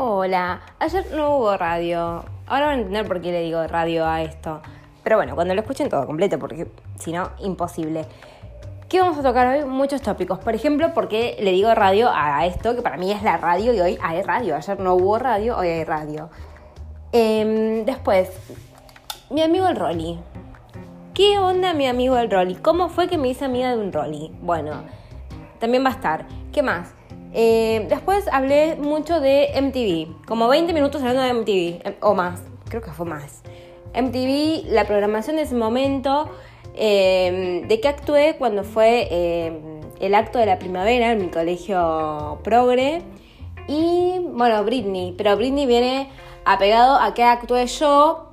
Hola, ayer no hubo radio. Ahora van a entender por qué le digo radio a esto. Pero bueno, cuando lo escuchen todo completo, porque si no, imposible. ¿Qué vamos a tocar hoy? Muchos tópicos. Por ejemplo, por qué le digo radio a esto, que para mí es la radio y hoy hay radio. Ayer no hubo radio, hoy hay radio. Em, después, mi amigo el Rolly. ¿Qué onda mi amigo el Rolly? ¿Cómo fue que me hice amiga de un Rolly? Bueno, también va a estar. ¿Qué más? Eh, después hablé mucho de MTV, como 20 minutos hablando de MTV, em, o más, creo que fue más. MTV, la programación de ese momento, em, de que actué cuando fue em, el acto de la primavera en mi colegio progre. Y bueno, Britney, pero Britney viene apegado a que actué yo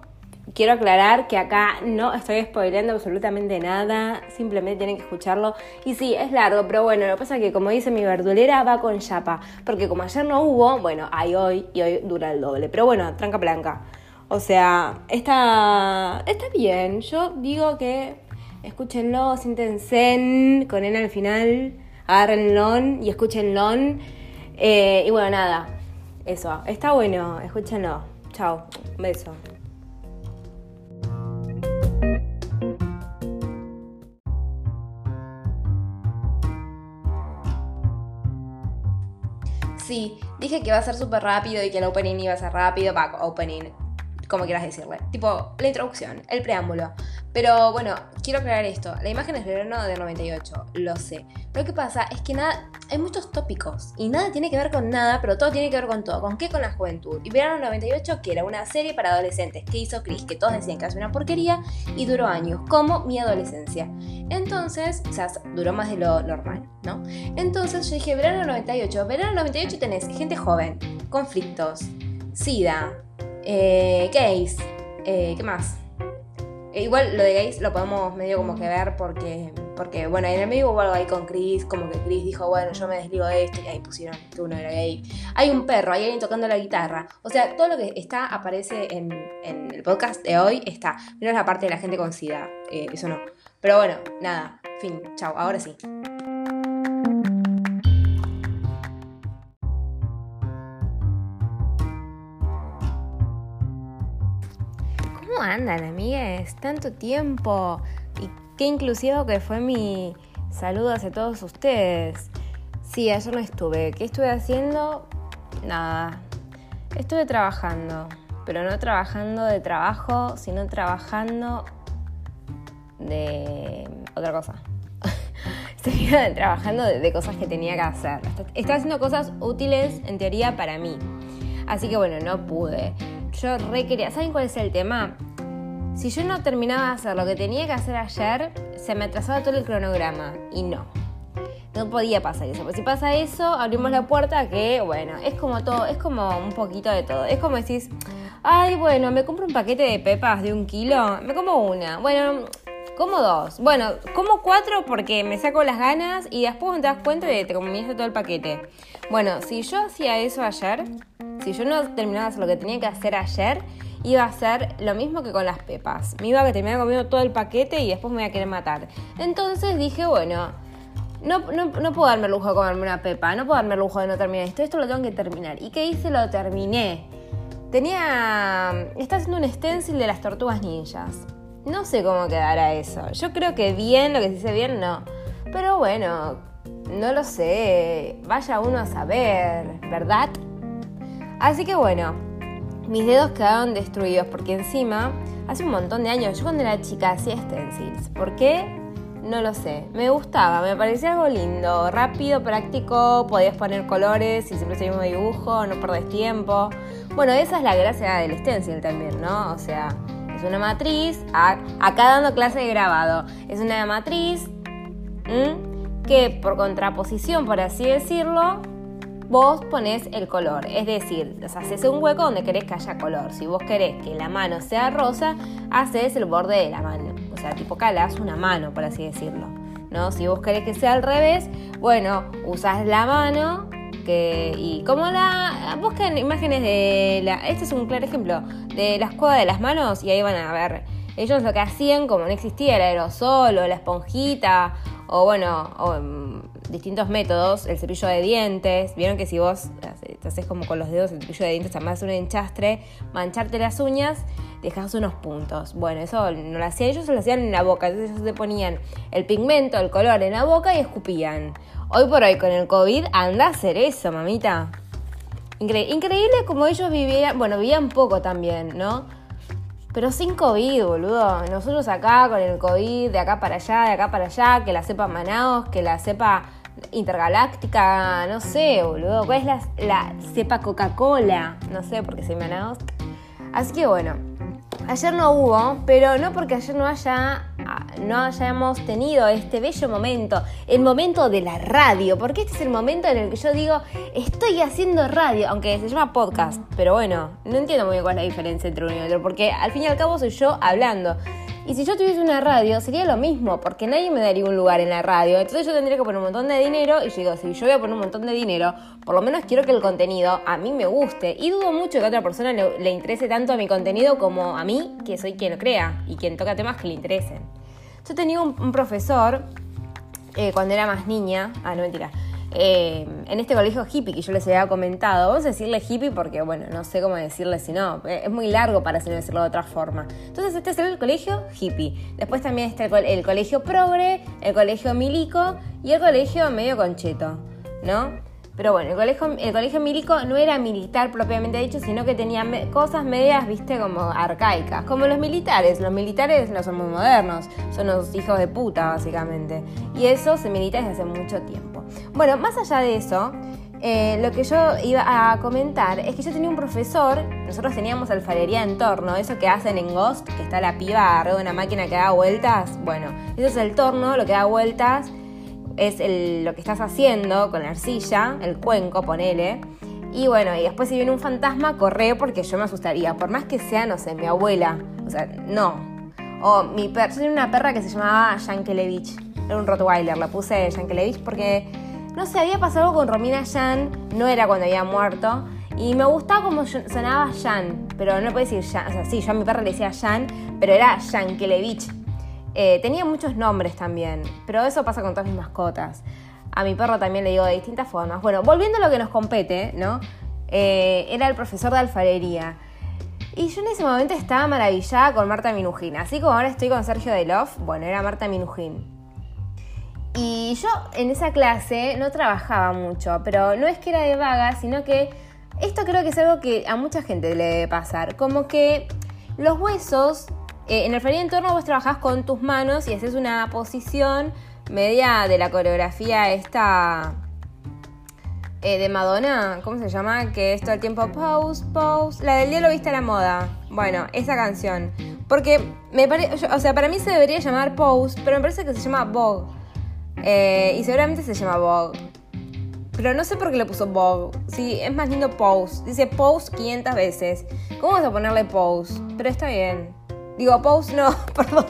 Quiero aclarar que acá no estoy spoileando absolutamente nada, simplemente tienen que escucharlo. Y sí, es largo, pero bueno, lo que pasa es que como dice mi verdulera, va con chapa. Porque como ayer no hubo, bueno, hay hoy y hoy dura el doble. Pero bueno, tranca blanca. O sea, está, está bien. Yo digo que escúchenlo, siéntense con él al final, agárrenlo y escúchenlo. Eh, y bueno, nada, eso, está bueno, escúchenlo. Chao, un beso. Sí, dije que iba a ser súper rápido y que el opening iba a ser rápido, va, opening, como quieras decirle. Tipo, la introducción, el preámbulo. Pero bueno, quiero aclarar esto. La imagen es verano de 98, lo sé. Lo que pasa es que nada, hay muchos tópicos y nada tiene que ver con nada, pero todo tiene que ver con todo. ¿Con qué? Con la juventud. Y verano 98, que era una serie para adolescentes que hizo Chris, que todos decían que hace una porquería y duró años, como mi adolescencia. Entonces, sea, duró más de lo normal, ¿no? Entonces yo dije, verano 98. Verano 98 tenés gente joven, conflictos, sida, eh, gays, eh, ¿qué más? Eh, igual lo de gays lo podemos medio como que ver porque, porque bueno, en el medio hubo algo ahí con Chris, como que Chris dijo, bueno, yo me desligo de esto y ahí pusieron que uno era gay. Hay un perro, hay alguien tocando la guitarra. O sea, todo lo que está aparece en, el podcast de hoy está. Menos la parte de la gente con SIDA, eh, eso no. Pero bueno, nada, fin, chao, ahora sí. Andan, amigues? Tanto tiempo. Y qué inclusivo que fue mi saludo hacia todos ustedes. Sí, ayer no estuve. ¿Qué estuve haciendo? Nada. Estuve trabajando. Pero no trabajando de trabajo, sino trabajando de otra cosa. Estoy trabajando de, cosas que tenía que hacer. Estaba haciendo cosas útiles en teoría para mí. Así que bueno, no pude. Yo re quería. ¿Saben cuál es el tema? Si yo no terminaba de hacer lo que tenía que hacer ayer, se me atrasaba todo el cronograma. Y no. No podía pasar eso. Pues si pasa eso, abrimos la puerta que, bueno, es como todo, es como un poquito de todo. Es como decís, ay, bueno, me compro un paquete de pepas de un kilo, me como una. Bueno, como dos. Bueno, como cuatro porque me saco las ganas y después te das cuenta de que te comiste todo el paquete. Bueno, si yo hacía eso ayer, si yo no terminaba de hacer lo que tenía que hacer ayer, iba a ser lo mismo que con las pepas. Me iba a terminar comiendo todo el paquete y después me iba a querer matar. Entonces dije, bueno, no, no, puedo darme el lujo de comerme una pepa, no puedo darme el lujo de no terminar esto, esto lo tengo que terminar. ¿Y qué hice? Lo terminé. Tenía... Está haciendo un stencil de las tortugas ninjas. No sé cómo quedará eso. Yo creo que bien, lo que se dice bien, no. Pero bueno, no lo sé. Vaya uno a saber, ¿verdad? Así que bueno, mis dedos quedaron destruidos porque encima, hace un montón de años, yo cuando era chica hacía stencils. ¿Por qué? No lo sé. Me gustaba, me parecía algo lindo, rápido, práctico, podías poner colores y siempre el mismo dibujo, no perdés tiempo. Bueno, esa es la gracia del stencil también, ¿no? O sea, es una matriz, acá dando clase de grabado, es una matriz que por contraposición, por así decirlo, vos pones el color. Es decir, haces un hueco donde querés que haya color. Si vos querés que la mano sea rosa, haces el borde de la mano. O sea, tipo calás una mano, por así decirlo. ¿no? Si vos querés que sea al revés, bueno, usás la mano que, y como la... Busquen imágenes de la... Este es un claro ejemplo de la escuela de las manos y ahí van a ver. Ellos lo que hacían, como no existía el aerosol o la esponjita, o bueno, o, distintos métodos, el cepillo de dientes, vieron que si vos te haces como con los dedos el cepillo de dientes, también un enchastre, mancharte las uñas, dejas unos puntos. Bueno, eso no lo hacían ellos, lo hacían en la boca, entonces ellos se ponían el pigmento, el color en la boca y escupían. Hoy por hoy con el COVID anda a hacer eso, mamita. increíble como ellos vivían, bueno, vivían poco también, ¿no? Pero sin COVID, boludo. Nosotros acá con el COVID, de acá para allá, de acá para allá, que la sepa Manaos, que la sepa intergaláctica, no sé, boludo. ¿Cuál es la, la cepa Coca-Cola? No sé, porque soy Manaos. Así que bueno, ayer no hubo, pero no porque ayer no haya no hayamos tenido este bello momento, el momento de la radio, porque este es el momento en el que yo digo, estoy haciendo radio, aunque se llama podcast, pero bueno, no entiendo muy bien cuál es la diferencia entre uno y otro, porque al fin y al cabo soy yo hablando. Y si yo tuviese una radio, sería lo mismo, porque nadie me daría un lugar en la radio. Entonces yo tendría que poner un montón de dinero y digo, si yo voy a poner un montón de dinero, por lo menos quiero que el contenido a mí me guste. Y dudo mucho que a otra persona le, interese tanto a mi contenido como a mí, que soy quien lo crea y quien toca temas que le interesen. Yo tenía un, profesor eh, cuando era más niña, ah, no mentira, eh, en este colegio hippie que yo les había comentado. Vamos a decirle hippie porque, bueno, no sé cómo decirle si no. Eh, es muy largo para decirlo de otra forma. Entonces, este es el colegio hippie. Después también está el, colegio progre, el colegio milico y el colegio medio concheto, ¿no? Pero bueno, el colegio, el colegio milico no era militar propiamente dicho, sino que tenía cosas medias, viste, como arcaicas. Como los militares. Los militares no son muy modernos, son los hijos de puta, básicamente. Y eso se milita desde hace mucho tiempo. Bueno, más allá de eso, eh, lo que yo iba a comentar es que yo tenía un profesor, nosotros teníamos alfarería en torno, eso que hacen en Ghost, que está la piba arriba de una máquina que da vueltas. Bueno, eso es el torno, lo que da vueltas es lo que estás haciendo con la arcilla, el cuenco, ponele. Y bueno, y después si viene un fantasma, corre porque yo me asustaría. Por más que sea, no sé, mi abuela. O sea, no. O mi perra. Yo tenía una perra que se llamaba Yankelevich. Era un Rottweiler. La puse Yankelevich porque, no sé, había pasado algo con Romina Yan. No era cuando había muerto. Y me gustaba como sonaba Jan. Pero no puedo decir Jan. O sea, sí, yo a mi perra le decía Jan. Pero era Yankelevich. Eh, tenía muchos nombres también, pero eso pasa con todas mis mascotas. A mi perro también le digo de distintas formas. Bueno, volviendo a lo que nos compete, ¿no? Eh, era el profesor de alfarería. Y yo en ese momento estaba maravillada con Marta Minujín. Así como ahora estoy con Sergio Delof, bueno, era Marta Minujín. Y yo en esa clase no trabajaba mucho, pero no es que era de vaga, sino que esto creo que es algo que a mucha gente le debe pasar. Como que los huesos eh, en el en entorno vos trabajás con tus manos y haces una posición media de la coreografía esta eh, de Madonna, ¿cómo se llama? Que es todo el tiempo pose, pose, la del día lo viste a la moda. Bueno, esa canción. Porque me parece, o sea, para mí se debería llamar pose, pero me parece que se llama Vogue. Eh, y seguramente se llama Vogue. Pero no sé por qué le puso Vogue. Sí, es más lindo pose. Dice pose 500 veces. ¿Cómo vas a ponerle pose? Pero está bien. Digo, pose no, perdón.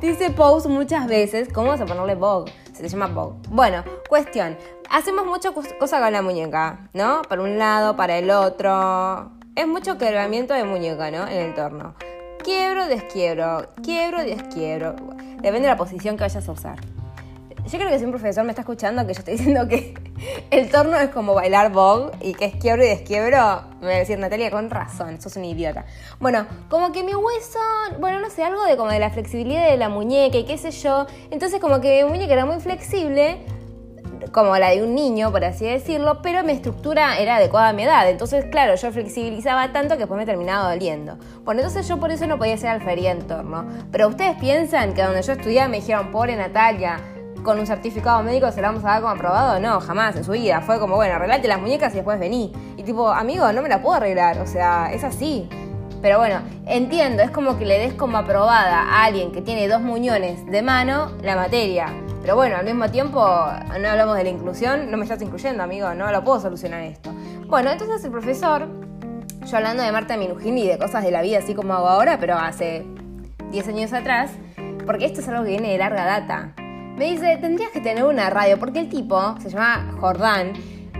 Dice pose muchas veces. ¿Cómo vas a ponerle Vogue? Se llama Vogue. Bueno, cuestión. Hacemos muchas cosas con la muñeca, ¿no? Para un lado, para el otro. Es mucho quebramiento de muñeca, ¿no? En el torno. Quiebro, desquiebro. Quiebro, desquiebro. Depende de la posición que vayas a usar. Yo creo que si un profesor me está escuchando que yo estoy diciendo que el torno es como bailar Vogue y que es quiebro y desquiebro, me va a decir Natalia con razón, sos un idiota. Bueno, como que mi hueso, bueno, no sé, algo de como de la flexibilidad de la muñeca y qué sé yo. Entonces como que mi muñeca era muy flexible, como la de un niño, por así decirlo, pero mi estructura era adecuada a mi edad. Entonces, claro, yo flexibilizaba tanto que después me terminaba doliendo. Bueno, entonces yo por eso no podía ser alfarería en torno. Pero ustedes piensan que donde yo estudiaba me dijeron, pobre Natalia, con un certificado médico se la vamos a dar como aprobado. No, jamás en su vida. Fue como, bueno, arreglate las muñecas y después vení. Y tipo, amigo, no me la puedo arreglar. O sea, es así. Pero bueno, entiendo, es como que le des como aprobada a alguien que tiene dos muñones de mano la materia. Pero bueno, al mismo tiempo, no hablamos de la inclusión, no me estás incluyendo, amigo, no lo puedo solucionar esto. Bueno, entonces el profesor, yo hablando de Marta Minujín y de cosas de la vida así como hago ahora, pero hace 10 años atrás, porque esto es algo que viene de larga data. Me dice, tendrías que tener una radio, porque el tipo, se llama Jordán,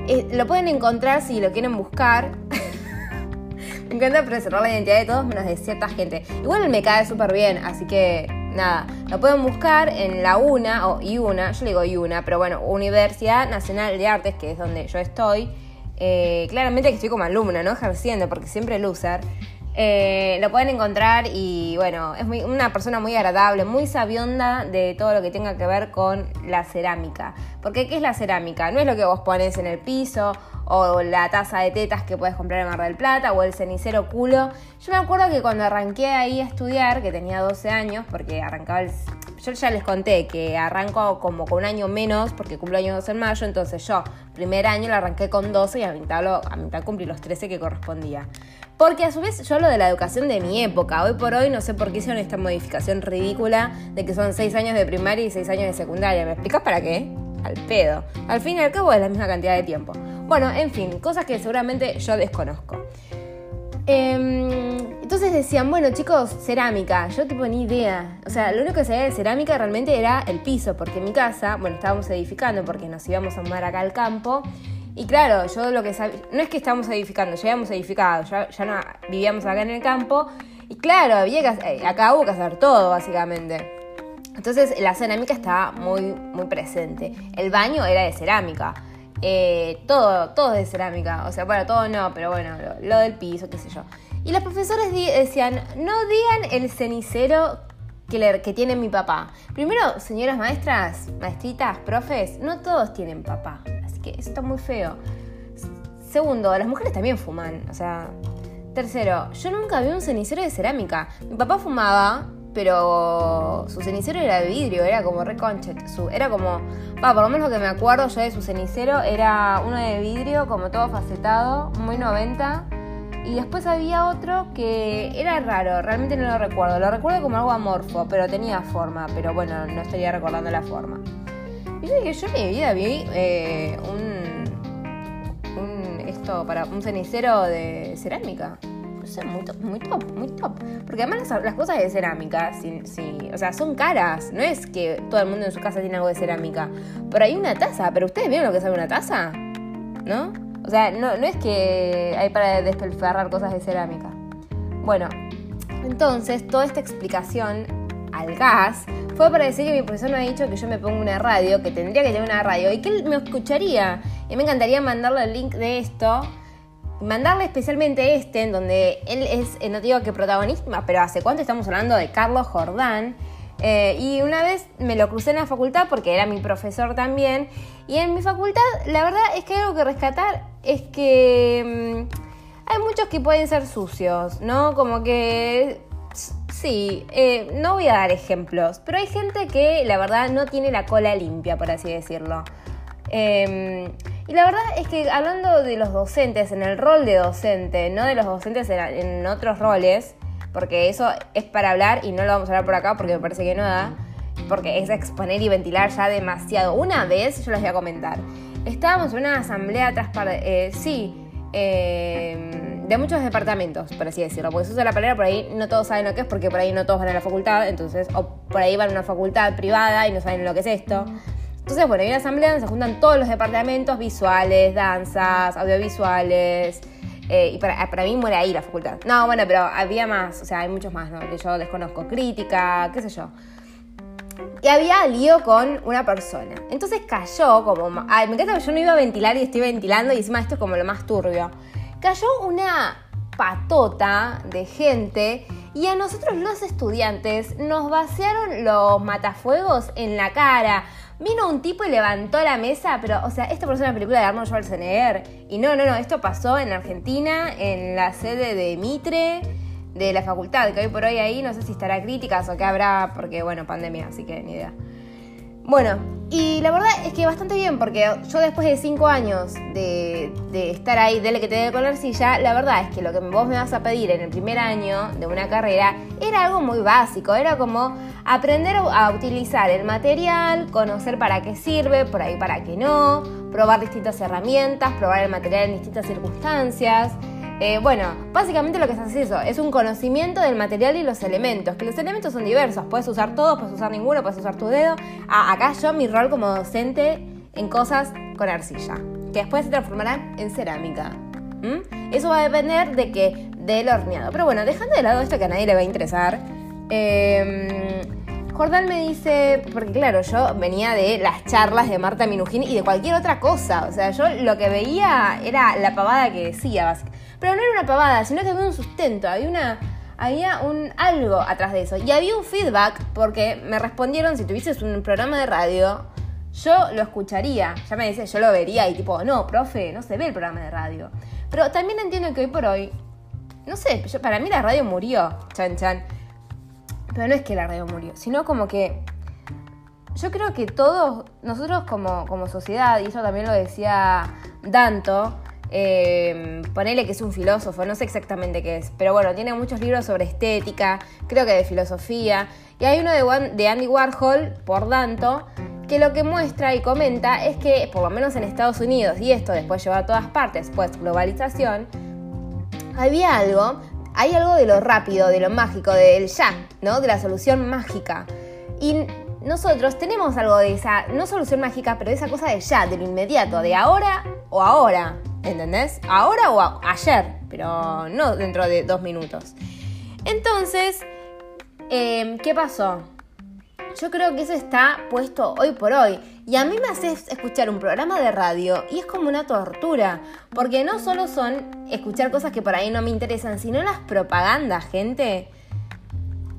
eh, lo pueden encontrar si lo quieren buscar. me encanta preservar la identidad de todos menos de cierta gente. Igual él me cae súper bien, así que nada, lo pueden buscar en la UNA, o IUNA, yo le digo IUNA, pero bueno, Universidad Nacional de Artes, que es donde yo estoy. Eh, claramente que estoy como alumna, ¿no? Ejerciendo, porque siempre loser. Eh, lo pueden encontrar y bueno, es una persona muy agradable, muy sabionda de todo lo que tenga que ver con la cerámica. Porque ¿qué es la cerámica? No es lo que vos pones en el piso o la taza de tetas que puedes comprar en Mar del Plata o el cenicero culo. Yo me acuerdo que cuando arranqué ahí a estudiar, que tenía 12 años, porque arrancaba el... Yo ya les conté que arranco como con un año menos porque cumplo años en mayo, entonces yo primer año lo arranqué con 12 y a mitad, a mitad cumplí los 13 que correspondía. Porque a su vez yo hablo de la educación de mi época. Hoy por hoy no sé por qué hicieron esta modificación ridícula de que son 6 años de primaria y 6 años de secundaria. ¿Me explicas para qué? Al pedo. Al fin y al cabo es la misma cantidad de tiempo. Bueno, en fin, cosas que seguramente yo desconozco. Em, entonces decían, bueno chicos, cerámica. Yo tipo ni idea. O sea, lo único que sabía de cerámica realmente era el piso, porque en mi casa, bueno, estábamos edificando porque nos íbamos a mudar acá al campo. Y claro, yo lo que sabía, no es que estábamos edificando, ya habíamos edificado, ya, no vivíamos acá en el campo. Y claro, había que, eh, acá hubo que hacer todo, básicamente. Entonces la cerámica estaba muy, muy presente. El baño era de cerámica. Eh, todo, todo de cerámica. O sea, bueno, todo no, pero bueno, lo, del piso, qué sé yo. Y los profesores decían, no digan el cenicero que tiene mi papá. Primero, señoras maestras, maestritas, profes, no todos tienen papá eso está muy feo. Segundo, las mujeres también fuman, o sea... Tercero, yo nunca vi un cenicero de cerámica. Mi papá fumaba, pero su cenicero era de vidrio, era como reconchet. Era como, va, por lo menos lo que me acuerdo yo de su cenicero era uno de vidrio, como todo facetado, muy 90. Y después había otro que era raro, realmente no lo recuerdo. Lo recuerdo como algo amorfo, pero tenía forma, pero bueno, no estaría recordando la forma. Yo en mi vida vi eh, un, esto para un cenicero de cerámica. No sé, muy top, muy top, muy top. Porque además las, cosas de cerámica, sí, o sea, son caras. No es que todo el mundo en su casa tiene algo de cerámica. Pero hay una taza. ¿Pero ustedes vieron lo que es una taza? ¿No? O sea, no, no es que hay para despelfarrar cosas de cerámica. Bueno, entonces toda esta explicación al gas fue para decir que mi profesor me ha dicho que yo me pongo una radio, que tendría que tener una radio y que él me escucharía. Y me encantaría mandarle el link de esto, mandarle especialmente este, en donde él es, eh, no digo que protagonista, pero hace cuánto estamos hablando de Carlos Jordán. Eh, y una vez me lo crucé en la facultad porque era mi profesor también. Y en mi facultad, la verdad es que algo que rescatar es que mm, hay muchos que pueden ser sucios, ¿no? Como que Sí, eh, no voy a dar ejemplos, pero hay gente que la verdad no tiene la cola limpia, por así decirlo. Em, y la verdad es que hablando de los docentes, en el rol de docente, no de los docentes en, otros roles, porque eso es para hablar y no lo vamos a hablar por acá porque me parece que no da, porque es exponer y ventilar ya demasiado. Una vez yo les voy a comentar, estábamos en una asamblea eh, sí, eh, de muchos departamentos, por así decirlo, porque se usa la palabra por ahí no todos saben lo que es porque por ahí no todos van a la facultad, entonces, o por ahí van a una facultad privada y no saben lo que es esto. Entonces, bueno, hay una asamblea donde se juntan todos los departamentos visuales, danzas, audiovisuales, eh, y para, para, mí muere ahí la facultad. No, bueno, pero había más, o sea, hay muchos más, ¿no? Que yo desconozco, crítica, qué sé yo. Y había lío con una persona. Entonces cayó como... Ay, me encanta que yo no iba a ventilar y estoy ventilando y encima esto es como lo más turbio cayó una patota de gente y a nosotros los estudiantes nos vaciaron los matafuegos en la cara. Vino un tipo y levantó la mesa, pero, o sea, esto en la película de Arnold Schwarzenegger. Y no, no, no, esto pasó en Argentina, en la sede de Mitre, de la facultad, que hoy por hoy ahí no sé si estará críticas o qué habrá, porque, bueno, pandemia, así que ni idea. Bueno, y la verdad es que bastante bien, porque yo después de cinco años de, estar ahí, dele que te dé con la arcilla, la verdad es que lo que vos me vas a pedir en el primer año de una carrera era algo muy básico, era como aprender a utilizar el material, conocer para qué sirve, por ahí para qué no, probar distintas herramientas, probar el material en distintas circunstancias. Eh, bueno, básicamente lo que es eso, es un conocimiento del material y los elementos, que los elementos son diversos, puedes usar todos, puedes usar ninguno, puedes usar tu dedo. Ah, acá yo mi rol como docente en cosas con arcilla, que después se transformarán en cerámica. Eso va a depender de que del horneado. Pero bueno, dejando de lado esto que a nadie le va a interesar, em, Jordán me dice, porque claro, yo venía de las charlas de Marta Minujín y de cualquier otra cosa. O sea, yo lo que veía era la pavada que decía, pero no era una pavada, sino que había un sustento, había había un algo atrás de eso. Y había un feedback porque me respondieron, si tuvieses un programa de radio, yo lo escucharía. Ya me dice, yo lo vería y tipo, no, profe, no se ve el programa de radio. Pero también entiendo que hoy por hoy, no sé, para mí la radio murió, chan chan. Pero no es que la radio murió, sino como que yo creo que todos, nosotros como, como sociedad, y eso también lo decía Danto, eh, ponele que es un filósofo, no sé exactamente qué es, pero bueno, tiene muchos libros sobre estética, creo que de filosofía, y hay uno de, de Andy Warhol, por tanto, que lo que muestra y comenta es que, por lo menos en Estados Unidos, y esto después lleva a todas partes, pues globalización, había algo, hay algo de lo rápido, de lo mágico, del ya, ¿no? De la solución mágica. Y nosotros tenemos algo de esa, no solución mágica, pero de esa cosa de ya, de lo inmediato, de ahora o ahora. ¿Entendés? Ahora o ayer, pero no dentro de dos minutos. Entonces, em, ¿qué pasó? Yo creo que eso está puesto hoy por hoy. Y a mí me hace escuchar un programa de radio y es como una tortura. Porque no solo son escuchar cosas que por ahí no me interesan, sino las propagandas, gente.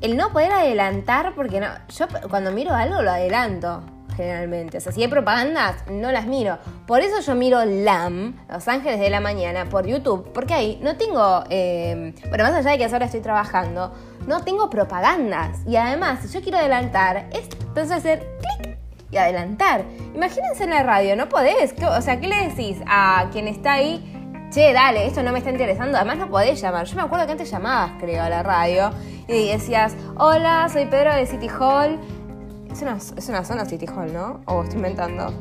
El no poder adelantar, porque no. Yo cuando miro algo lo adelanto generalmente. O sea, si hay propagandas, no las miro. Por eso yo miro LAM, Los Ángeles de la Mañana, por YouTube, porque ahí no tengo, eh, bueno, más allá de que ahora estoy trabajando, no tengo propagandas. Y además, si yo quiero adelantar, es entonces hacer clic y adelantar. Imagínense en la radio, no podés. O sea, ¿qué le decís a quien está ahí? Che, dale, esto no me está interesando. Además, no podés llamar. Yo me acuerdo que antes llamabas, creo, a la radio y decías: Hola, soy Pedro de City Hall. Es una, zona City Hall, ¿no? O estoy inventando.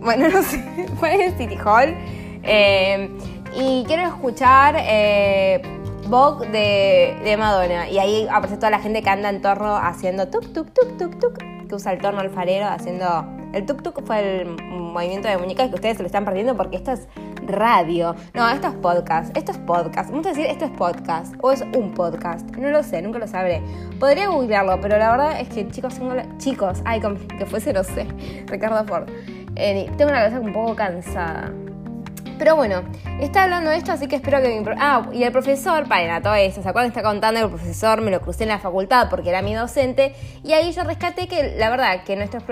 Bueno, no sé. Fue City Hall. Eh, y quiero escuchar eh, Vogue de, Madonna. Y ahí aparece toda la gente que anda en torno haciendo tuk, tuk, tuk, tuk, tuk. Que usa el torno alfarero haciendo. El tuk, tuk fue el movimiento de muñecas que ustedes se lo están perdiendo porque esto es radio. No, esto es podcast. Esto es podcast. Vamos a decir esto es podcast. O es un podcast. No lo sé, nunca lo sabré. Podría googlearlo, pero la verdad es que chicos, tengo chicos, ay, que fuese, no sé. Ricardo Ford. Eh, tengo una cabeza un poco cansada. Pero bueno, está hablando de esto, así que espero que mi... Ah, y el profesor, para todo esto, ¿se acuerdan? Está contando que el profesor me lo crucé en la facultad porque era mi docente. Y ahí yo rescaté que, la verdad, que nuestros...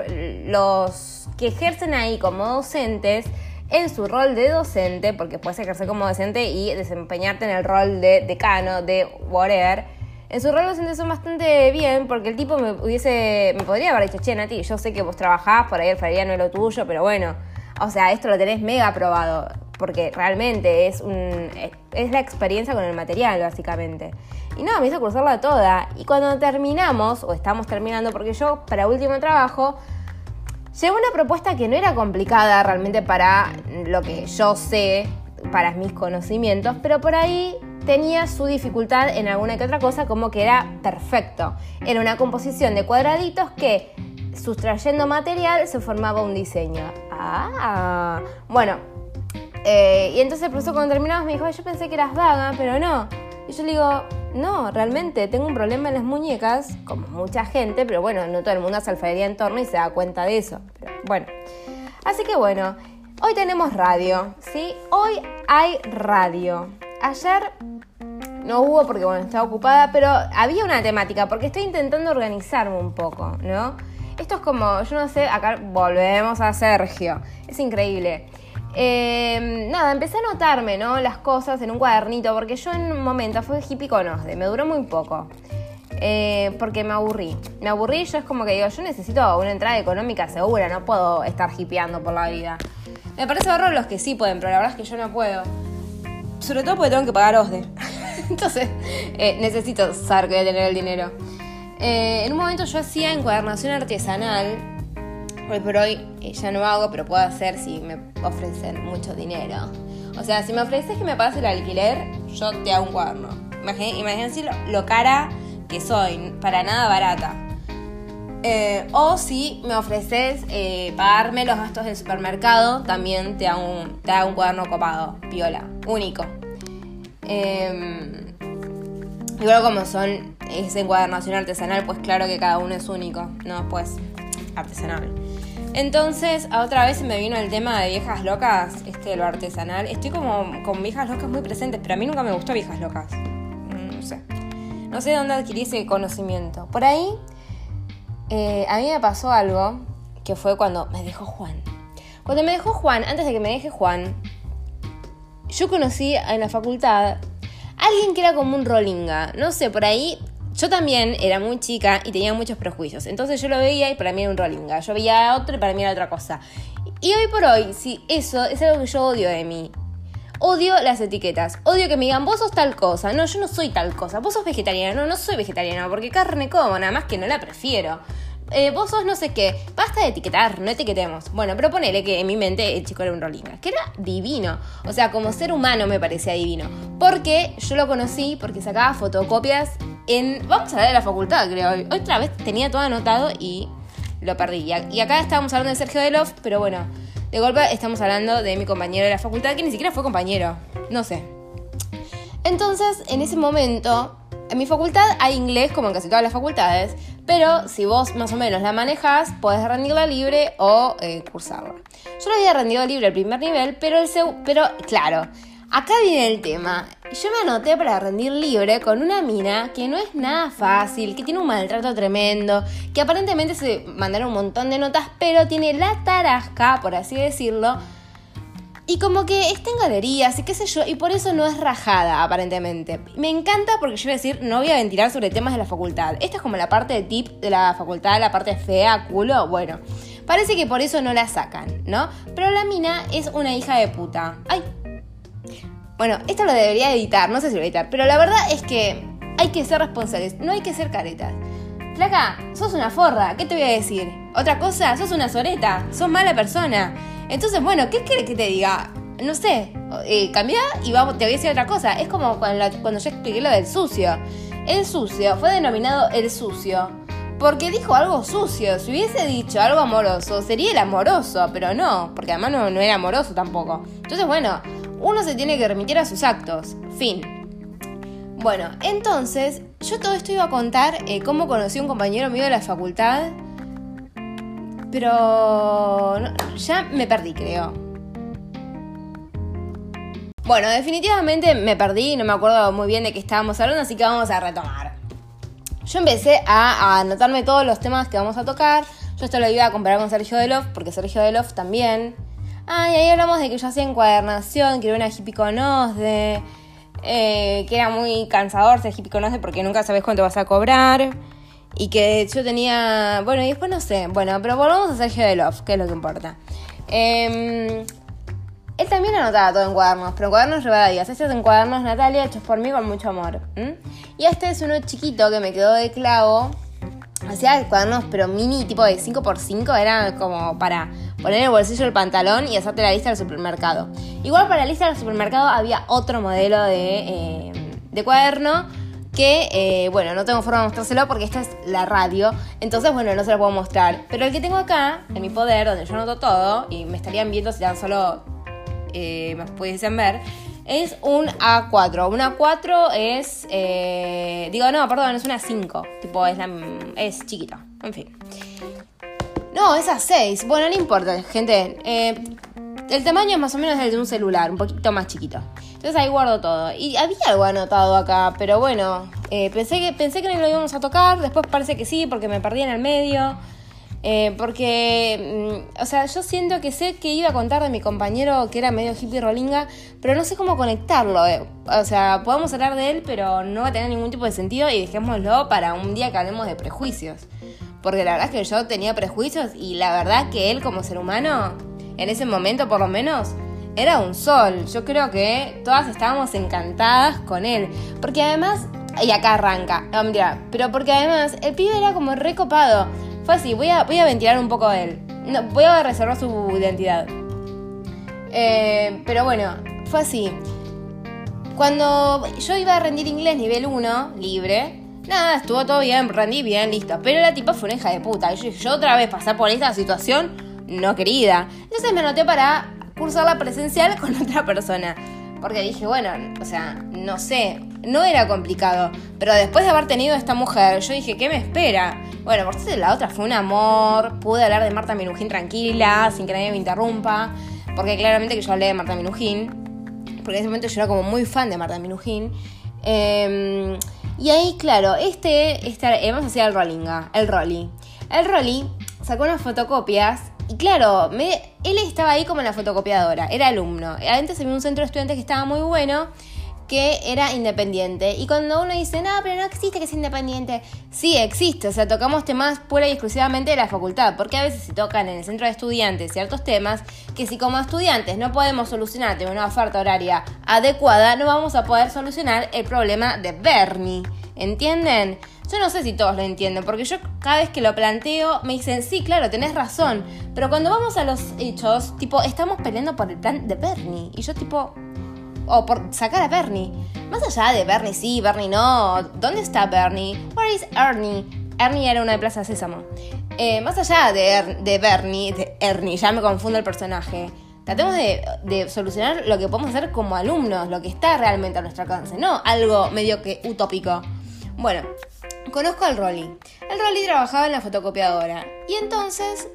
Los que ejercen ahí como docentes en su rol de docente, porque puedes ejercer como docente y desempeñarte en el rol de decano, de whatever. En su rol de docente son bastante bien, porque el tipo me hubiese, me podría haber dicho, che, Nati, yo sé que vos trabajás, por ahí el feria no es lo tuyo, pero bueno, o sea, esto lo tenés mega aprobado, porque realmente es, un, es la experiencia con el material, básicamente. Y no, me hizo cruzarla toda. Y cuando terminamos, o estamos terminando, porque yo para último trabajo, Llegó una propuesta que no era complicada realmente para lo que yo sé, para mis conocimientos, pero por ahí tenía su dificultad en alguna que otra cosa, como que era perfecto. Era una composición de cuadraditos que, sustrayendo material, se formaba un diseño. Ah, bueno. Eh, y entonces el profesor cuando terminamos me dijo, yo pensé que eras vaga, pero no. Y yo le digo, no, realmente tengo un problema en las muñecas, como mucha gente, pero bueno, no todo el mundo hace alfarería en torno y se da cuenta de eso. Pero bueno, así que bueno, hoy tenemos radio, ¿sí? Hoy hay radio. Ayer no hubo porque bueno, estaba ocupada, pero había una temática, porque estoy intentando organizarme un poco, ¿no? Esto es como, yo no sé, acá volvemos a Sergio. Es increíble. Em, nada, empecé a notarme, ¿no? Las cosas en un cuadernito, porque yo en un momento fue hippie con me duró muy poco. Eh, porque me aburrí. Me aburrí yo es como que digo, yo necesito una entrada económica segura, no puedo estar hipeando por la vida. Me parece horror los que sí pueden, pero la verdad es que yo no puedo. Sobre todo porque tengo que pagar OSDE. Entonces, eh, necesito saber que voy a tener el dinero. Eh, en un momento yo hacía encuadernación artesanal Hoy por hoy eh, ya no hago, pero puedo hacer si me ofrecen mucho dinero. O sea, si me ofreces que me pases el alquiler, yo te hago un cuaderno. Imagínense lo, cara que soy, para nada barata. Eh, o si me ofreces eh, pagarme los gastos del supermercado, también te hago un, te hago un cuaderno copado, piola, único. Eh, igual como son es encuadernación artesanal, pues claro que cada uno es único, no, pues artesanal. Entonces, otra vez me vino el tema de viejas locas, este, lo artesanal. Estoy como con viejas locas muy presentes, pero a mí nunca me gustó viejas locas. Mm, no sé. No sé de dónde adquirí ese conocimiento. Por ahí, eh, a mí me pasó algo que fue cuando me dejó Juan. Cuando me dejó Juan, antes de que me deje Juan, yo conocí en la facultad a alguien que era como un rolinga. No sé, por ahí yo también era muy chica y tenía muchos prejuicios. Entonces yo lo veía y para mí era un rollinga. Yo veía a otro y para mí era otra cosa. Y hoy por hoy, sí, eso es algo que yo odio de mí. Odio las etiquetas. Odio que me digan, vos sos tal cosa. No, yo no soy tal cosa. Vos sos vegetariano. No, no soy vegetariano porque carne como, nada más que no la prefiero. Eh, vos sos no sé qué. Basta de etiquetar, no etiquetemos. Bueno, pero ponele que en mi mente el chico era un rolinga. Que era divino. O sea, como ser humano me parecía divino. Porque yo lo conocí porque sacaba fotocopias en. Vamos a hablar de la facultad, creo. Otra vez tenía todo anotado y lo perdí. Y acá estábamos hablando de Sergio Delof, pero bueno, de golpe estamos hablando de mi compañero de la facultad, que ni siquiera fue compañero. No sé. Entonces, en ese momento, en mi facultad hay inglés, como en casi todas las facultades, pero si vos más o menos la manejas, podés rendirla libre o eh, cursarla. Yo la había rendido libre el primer nivel, pero el pero claro, acá viene el tema. Yo me anoté para rendir libre con una mina que no es nada fácil, que tiene un maltrato tremendo, que aparentemente se mandaron un montón de notas, pero tiene la tarasca, por así decirlo, y como que está en galerías y qué sé yo, y por eso no es rajada, aparentemente. Me encanta porque yo voy a decir, no voy a ventilar sobre temas de la facultad. Esta es como la parte de tip de la facultad, la parte fea, culo, bueno. Parece que por eso no la sacan, ¿no? Pero la mina es una hija de puta. Ay. Bueno, esto lo debería editar, no sé si lo voy a editar, pero la verdad es que hay que ser responsables, no hay que ser caretas. Flaca, sos una forra, ¿qué te voy a decir? ¿Otra cosa? Sos una soreta, sos mala persona. Entonces, bueno, ¿qué quieres que te diga? No sé, eh, cambia y te voy a decir otra cosa. Es como cuando, cuando yo expliqué lo del sucio. El sucio fue denominado el sucio porque dijo algo sucio. Si hubiese dicho algo amoroso, sería el amoroso, pero no, porque además no, era amoroso tampoco. Entonces, bueno, uno se tiene que remitir a sus actos. Fin. Bueno, entonces, yo todo esto iba a contar eh, cómo conocí a un compañero mío de la facultad pero ya me perdí, creo. Bueno, definitivamente me perdí, no me acuerdo muy bien de qué estábamos hablando, así que vamos a retomar. Yo empecé a, anotarme todos los temas que vamos a tocar. Yo esto lo iba a comparar con Sergio Delof, porque Sergio Delof también. Ah, y ahí hablamos de que yo hacía encuadernación, que era una hippie de eh, que era muy cansador ser hippie de porque nunca sabes cuánto vas a cobrar. Y que yo tenía. Bueno, y después no sé. Bueno, pero volvamos a Sergio de Love, que es lo que importa. Em, él también anotaba todo en cuadernos, pero en cuadernos Rivadavia. Este es en cuadernos Natalia, hechos por mí con mucho amor. Y este es uno chiquito que me quedó de clavo. Hacía cuadernos, pero mini, tipo de 5x5. Era como para poner el bolsillo el pantalón y hacerte la lista del supermercado. Igual para la lista del supermercado había otro modelo de, eh, de cuaderno que, eh, bueno, no tengo forma de mostrárselo porque esta es la radio, entonces, bueno, no se lo puedo mostrar. Pero el que tengo acá, en mi poder, donde yo anoto todo, y me estarían viendo si tan solo eh, me pudiesen ver, es un A4. Un A4 es, eh, digo, no, perdón, es una 5, tipo, es, la, es chiquita, en fin. No, es A6, bueno, no importa, gente. el tamaño es más o menos el de un celular, un poquito más chiquito. Entonces ahí guardo todo. Y había algo anotado acá, pero bueno, eh, pensé, que, pensé que no lo íbamos a tocar, después parece que sí, porque me perdí en el medio. Eh, porque, mm, o sea, yo siento que sé que iba a contar de mi compañero que era medio hippie rolinga, pero no sé cómo conectarlo. Eh. O sea, podemos hablar de él, pero no va a tener ningún tipo de sentido y dejémoslo para un día que hablemos de prejuicios. Porque la verdad es que yo tenía prejuicios y la verdad que él como ser humano, en ese momento por lo menos, era un sol. Yo creo que todas estábamos encantadas con él. Porque además, y acá arranca, no mentira, pero porque además el pibe era como recopado. Fue así, voy a, voy a ventilar un poco de él. No, voy a reservar su identidad. Eh, pero bueno, fue así. Cuando yo iba a rendir inglés nivel 1, libre, nada, estuvo todo bien, rendí bien, listo. Pero la tipa fue una hija de puta. Yo, yo otra vez pasar por esta situación, no querida. Entonces me anoté para cursarla presencial con otra persona. Porque dije, bueno, o sea, no sé, no era complicado. Pero después de haber tenido esta mujer, yo dije, ¿qué me espera? Bueno, por suerte la otra fue un amor. Pude hablar de Marta Minujín tranquila, sin que nadie me interrumpa. Porque claramente que yo hablé de Marta Minujín. Porque en ese momento yo era como muy fan de Marta Minujín. Em, y ahí, claro, este, este vamos a hacer el rollinga, el rolly. El rolly sacó unas fotocopias y claro, me, él estaba ahí como en la fotocopiadora, era alumno. Antes había un centro de estudiantes que estaba muy bueno, que era independiente. Y cuando uno dice, no, pero no existe que sea independiente, sí existe, o sea, tocamos temas pura y exclusivamente de la facultad, porque a veces se tocan en el centro de estudiantes ciertos temas que si como estudiantes no podemos solucionar de una oferta horaria adecuada, no vamos a poder solucionar el problema de Bernie. ¿Entienden? Yo no sé si todos lo entienden, porque yo cada vez que lo planteo me dicen, sí, claro, tenés razón, pero cuando vamos a los hechos, tipo, estamos peleando por el plan de Bernie. Y yo tipo, o por sacar a Bernie. Más allá de Bernie sí, Bernie no, ¿dónde está Bernie? Where is Ernie? Ernie era una de Plaza Sésamo. Eh, más allá de, de Bernie, de Ernie, ya me confundo el personaje. Tratemos de, de, solucionar lo que podemos hacer como alumnos, lo que está realmente a nuestro alcance, no algo medio que utópico. Bueno, conozco al Rolly. El Rolly trabajaba en la fotocopiadora. Y entonces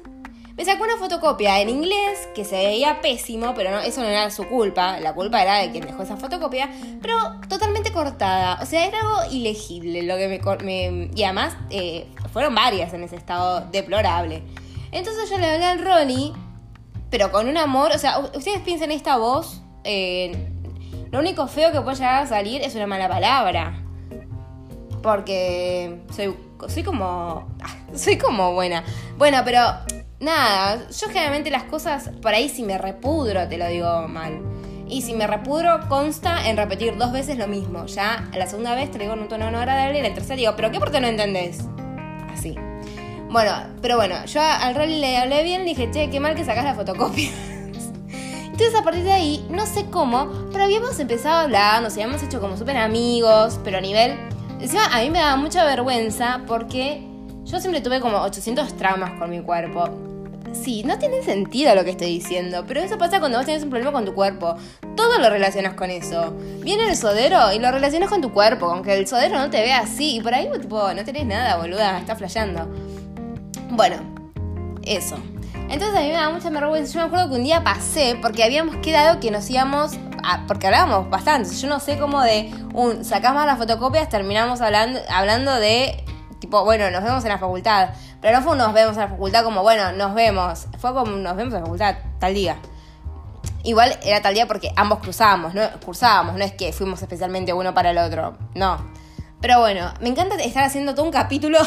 me sacó una fotocopia en inglés que se veía pésimo, pero no, eso no era su culpa. La culpa era de quien dejó esa fotocopia, pero totalmente cortada. O sea, era algo ilegible lo que me. y además eh, fueron varias en ese estado deplorable. Entonces yo le hablé al Rolly, pero con un amor. O sea, ustedes piensen esta voz. Eh, lo único feo que puede llegar a salir es una mala palabra. Porque soy, soy como. Soy como buena. Bueno, pero nada, yo generalmente las cosas por ahí si me repudro te lo digo mal. Y si me repudro consta en repetir dos veces lo mismo. Ya la segunda vez te digo en un tono no agradable y la tercera digo, pero ¿qué por qué no entendés? Así. Bueno, pero bueno, yo al Rolly le hablé bien, le dije, che, qué mal que sacas la fotocopia. Entonces a partir de ahí, no sé cómo, pero habíamos empezado a hablar, nos habíamos hecho como súper amigos, pero a nivel Encima, a mí me daba mucha vergüenza porque yo siempre tuve como 800 traumas con mi cuerpo. Sí, no tiene sentido lo que estoy diciendo, pero eso pasa cuando vos tenés un problema con tu cuerpo. Todo lo relacionas con eso. Viene el sodero y lo relacionas con tu cuerpo, aunque el sodero no te vea así. Y por ahí, tipo, no tenés nada, boluda, está flasheando. Bueno, eso. Entonces a mí me da mucha vergüenza. Yo me acuerdo que un día pasé porque habíamos quedado que nos íbamos porque hablábamos bastante. Yo no sé cómo de un sacamos las fotocopias, terminamos hablando, hablando de tipo, bueno, nos vemos en la facultad. Pero no fue un nos vemos en la facultad como, bueno, nos vemos. Fue como nos vemos en la facultad tal día. Igual era tal día porque ambos cruzábamos, no cursábamos, no es que fuimos especialmente uno para el otro. No. Pero bueno, me encanta estar haciendo todo un capítulo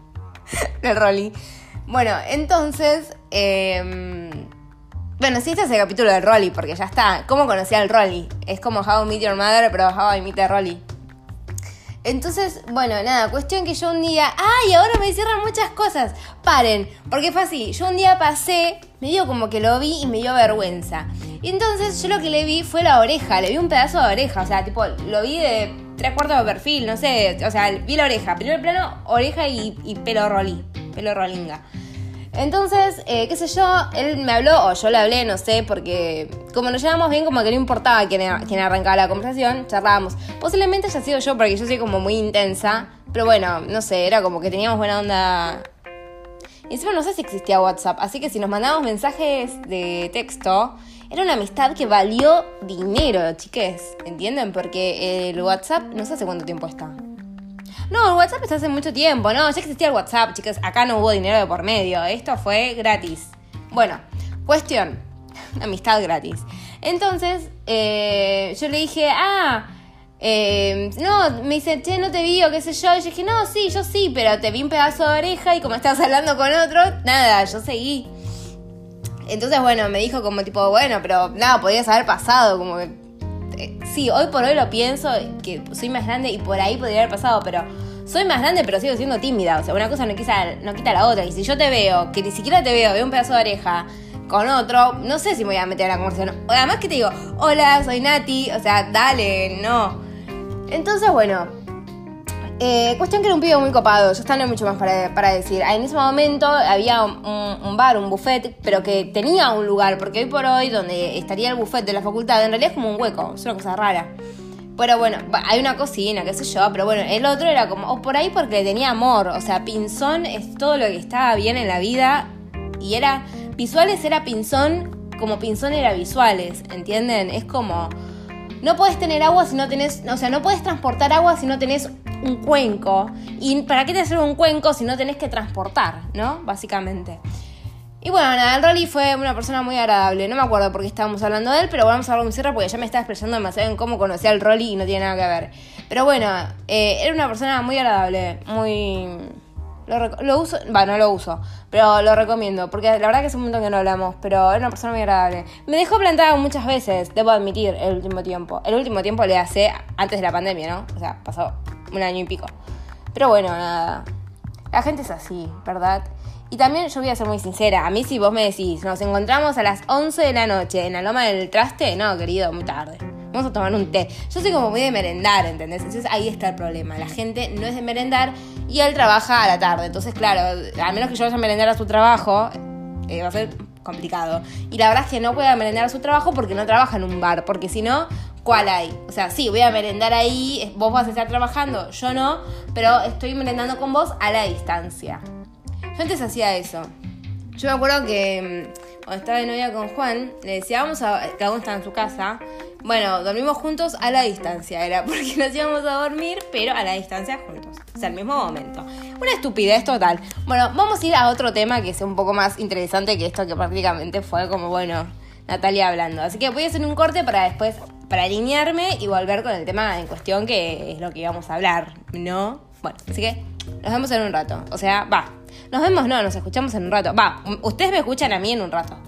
del Rolly. Bueno, entonces. Eh, bueno, sí, este es el capítulo del Rolly, porque ya está. ¿Cómo conocía al Rolly? Es como How Meet Your Mother, pero How I Meet the Rolly. Entonces, bueno, nada, cuestión que yo un día, ¡ay! Ahora me cierran muchas cosas. Paren, porque fue así. Yo un día pasé, me dio como que lo vi y me dio vergüenza. Y entonces yo lo que le vi fue la oreja, le vi un pedazo de oreja, o sea, tipo, lo vi de tres cuartos de perfil, no sé, o sea, vi la oreja. Primer plano, oreja y, y pelo rolly, pelo rollinga. Entonces, eh, qué sé yo, él me habló, o yo le hablé, no sé, porque como nos llevamos bien, como que no importaba quién, arrancaba la conversación, charlábamos. Posiblemente haya sido yo, porque yo soy como muy intensa, pero bueno, no sé, era como que teníamos buena onda. Y encima no sé si existía WhatsApp, así que si nos mandábamos mensajes de texto, era una amistad que valió dinero, chiques, ¿entienden? Porque el WhatsApp no sé hace cuánto tiempo está. No, el WhatsApp está hace mucho tiempo, no, ya existía el WhatsApp, chicas, acá no hubo dinero de por medio, esto fue gratis. Bueno, cuestión, amistad gratis. Entonces, eh, yo le dije, ah, eh, no, me dice, che, no te vi o qué sé yo. Y yo dije, no, sí, yo sí, pero te vi un pedazo de oreja y como estabas hablando con otro, nada, yo seguí. Entonces, bueno, me dijo como tipo, bueno, pero nada, podías haber pasado, como que sí, hoy por hoy lo pienso, que soy más grande y por ahí podría haber pasado, pero soy más grande pero sigo siendo tímida. O sea, una cosa no quita, no quita la otra. Y si yo te veo, que ni siquiera te veo, veo un pedazo de oreja con otro, no sé si me voy a meter a la conversación. Además que te digo, hola, soy Nati, o sea, dale, no. Entonces, bueno, Eh, cuestión que era un pibe muy copado, yo no hay mucho más para, decir. En ese momento había un, bar, un buffet, pero que tenía un lugar, porque hoy por hoy, donde estaría el buffet de la facultad, en realidad es como un hueco, es una cosa rara. Pero bueno, hay una cocina, qué sé yo, pero bueno, el otro era como, o por ahí porque tenía amor, o sea, Pinzón es todo lo que estaba bien en la vida y era, visuales era Pinzón como Pinzón era visuales, ¿entienden? Es como, no puedes tener agua si no tenés, o sea, no puedes transportar agua si no tenés un cuenco. ¿Y para qué te hacer un cuenco si no tenés que transportar, no? Básicamente. Y bueno, nada, el Rolly fue una persona muy agradable. No me acuerdo por qué estábamos hablando de él, pero vamos a hablar muy cerra porque ya me estaba expresando demasiado en cómo conocía al Rolly y no tiene nada que ver. Pero bueno, eh, era una persona muy agradable, muy... Lo, uso, bueno, no lo uso, pero lo recomiendo, porque la verdad que es un montón que no hablamos, pero era una persona muy agradable. Me dejó plantada muchas veces, debo admitir, el último tiempo. El último tiempo le hace antes de la pandemia, ¿no? O sea, pasó un año y pico. Pero bueno, nada. La gente es así, ¿verdad? Y también yo voy a ser muy sincera. A mí si vos me decís, nos encontramos a las 11 de la noche en la loma del traste, no, querido, muy tarde. Vamos a tomar un té. Yo soy como muy de merendar, ¿entendés? Entonces ahí está el problema. La gente no es de merendar y él trabaja a la tarde. Entonces, claro, a menos que yo vaya a merendar a su trabajo, eh, va a ser complicado. Y la verdad es que no puede merendar a su trabajo porque no trabaja en un bar. Porque si no, ¿cuál hay? O sea, sí, voy a merendar ahí, vos vas a estar trabajando, yo no, pero estoy merendando con vos a la distancia. Yo antes hacía eso. Yo me acuerdo que mm, cuando estaba de novia con Juan, le decía, vamos a. Cada uno estaba en su casa. Bueno, dormimos juntos a la distancia. Era porque nos íbamos a dormir, pero a la distancia juntos. O sea, al mismo momento. Una estupidez total. Bueno, vamos a ir a otro tema que sea un poco más interesante que esto, que prácticamente fue como, bueno, Natalia hablando. Así que voy a hacer un corte para después para alinearme y volver con el tema en cuestión que es lo que íbamos a hablar, ¿no? Bueno, así que nos vemos en un rato. O sea, va. Nos vemos, no, nos escuchamos en un rato. Va, ustedes me escuchan a mí en un rato.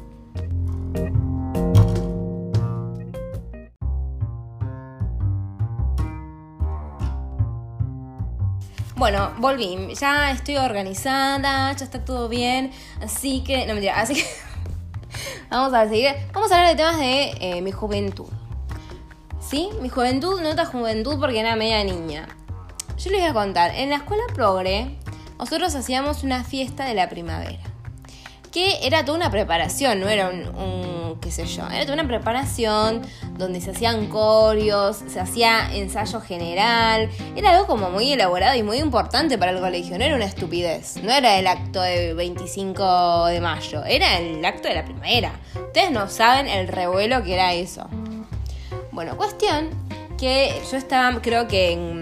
Bueno, volví. Ya estoy organizada, ya está todo bien. Así que. No mentira, así que. vamos a seguir. Vamos a hablar de temas de eh, mi juventud. ¿sí? Mi juventud, no nota juventud porque era media niña. Yo les voy a contar, en la escuela Progre, nosotros hacíamos una fiesta de la primavera. Que era toda una preparación, no era un, qué sé yo, era toda una preparación donde se hacían corios, se hacía ensayo general, era algo como muy elaborado y muy importante para el colegio, no era una estupidez, no era el acto de 25 de mayo, era el acto de la primavera. Ustedes no saben el revuelo que era eso. Bueno, cuestión que yo estaba, creo que en,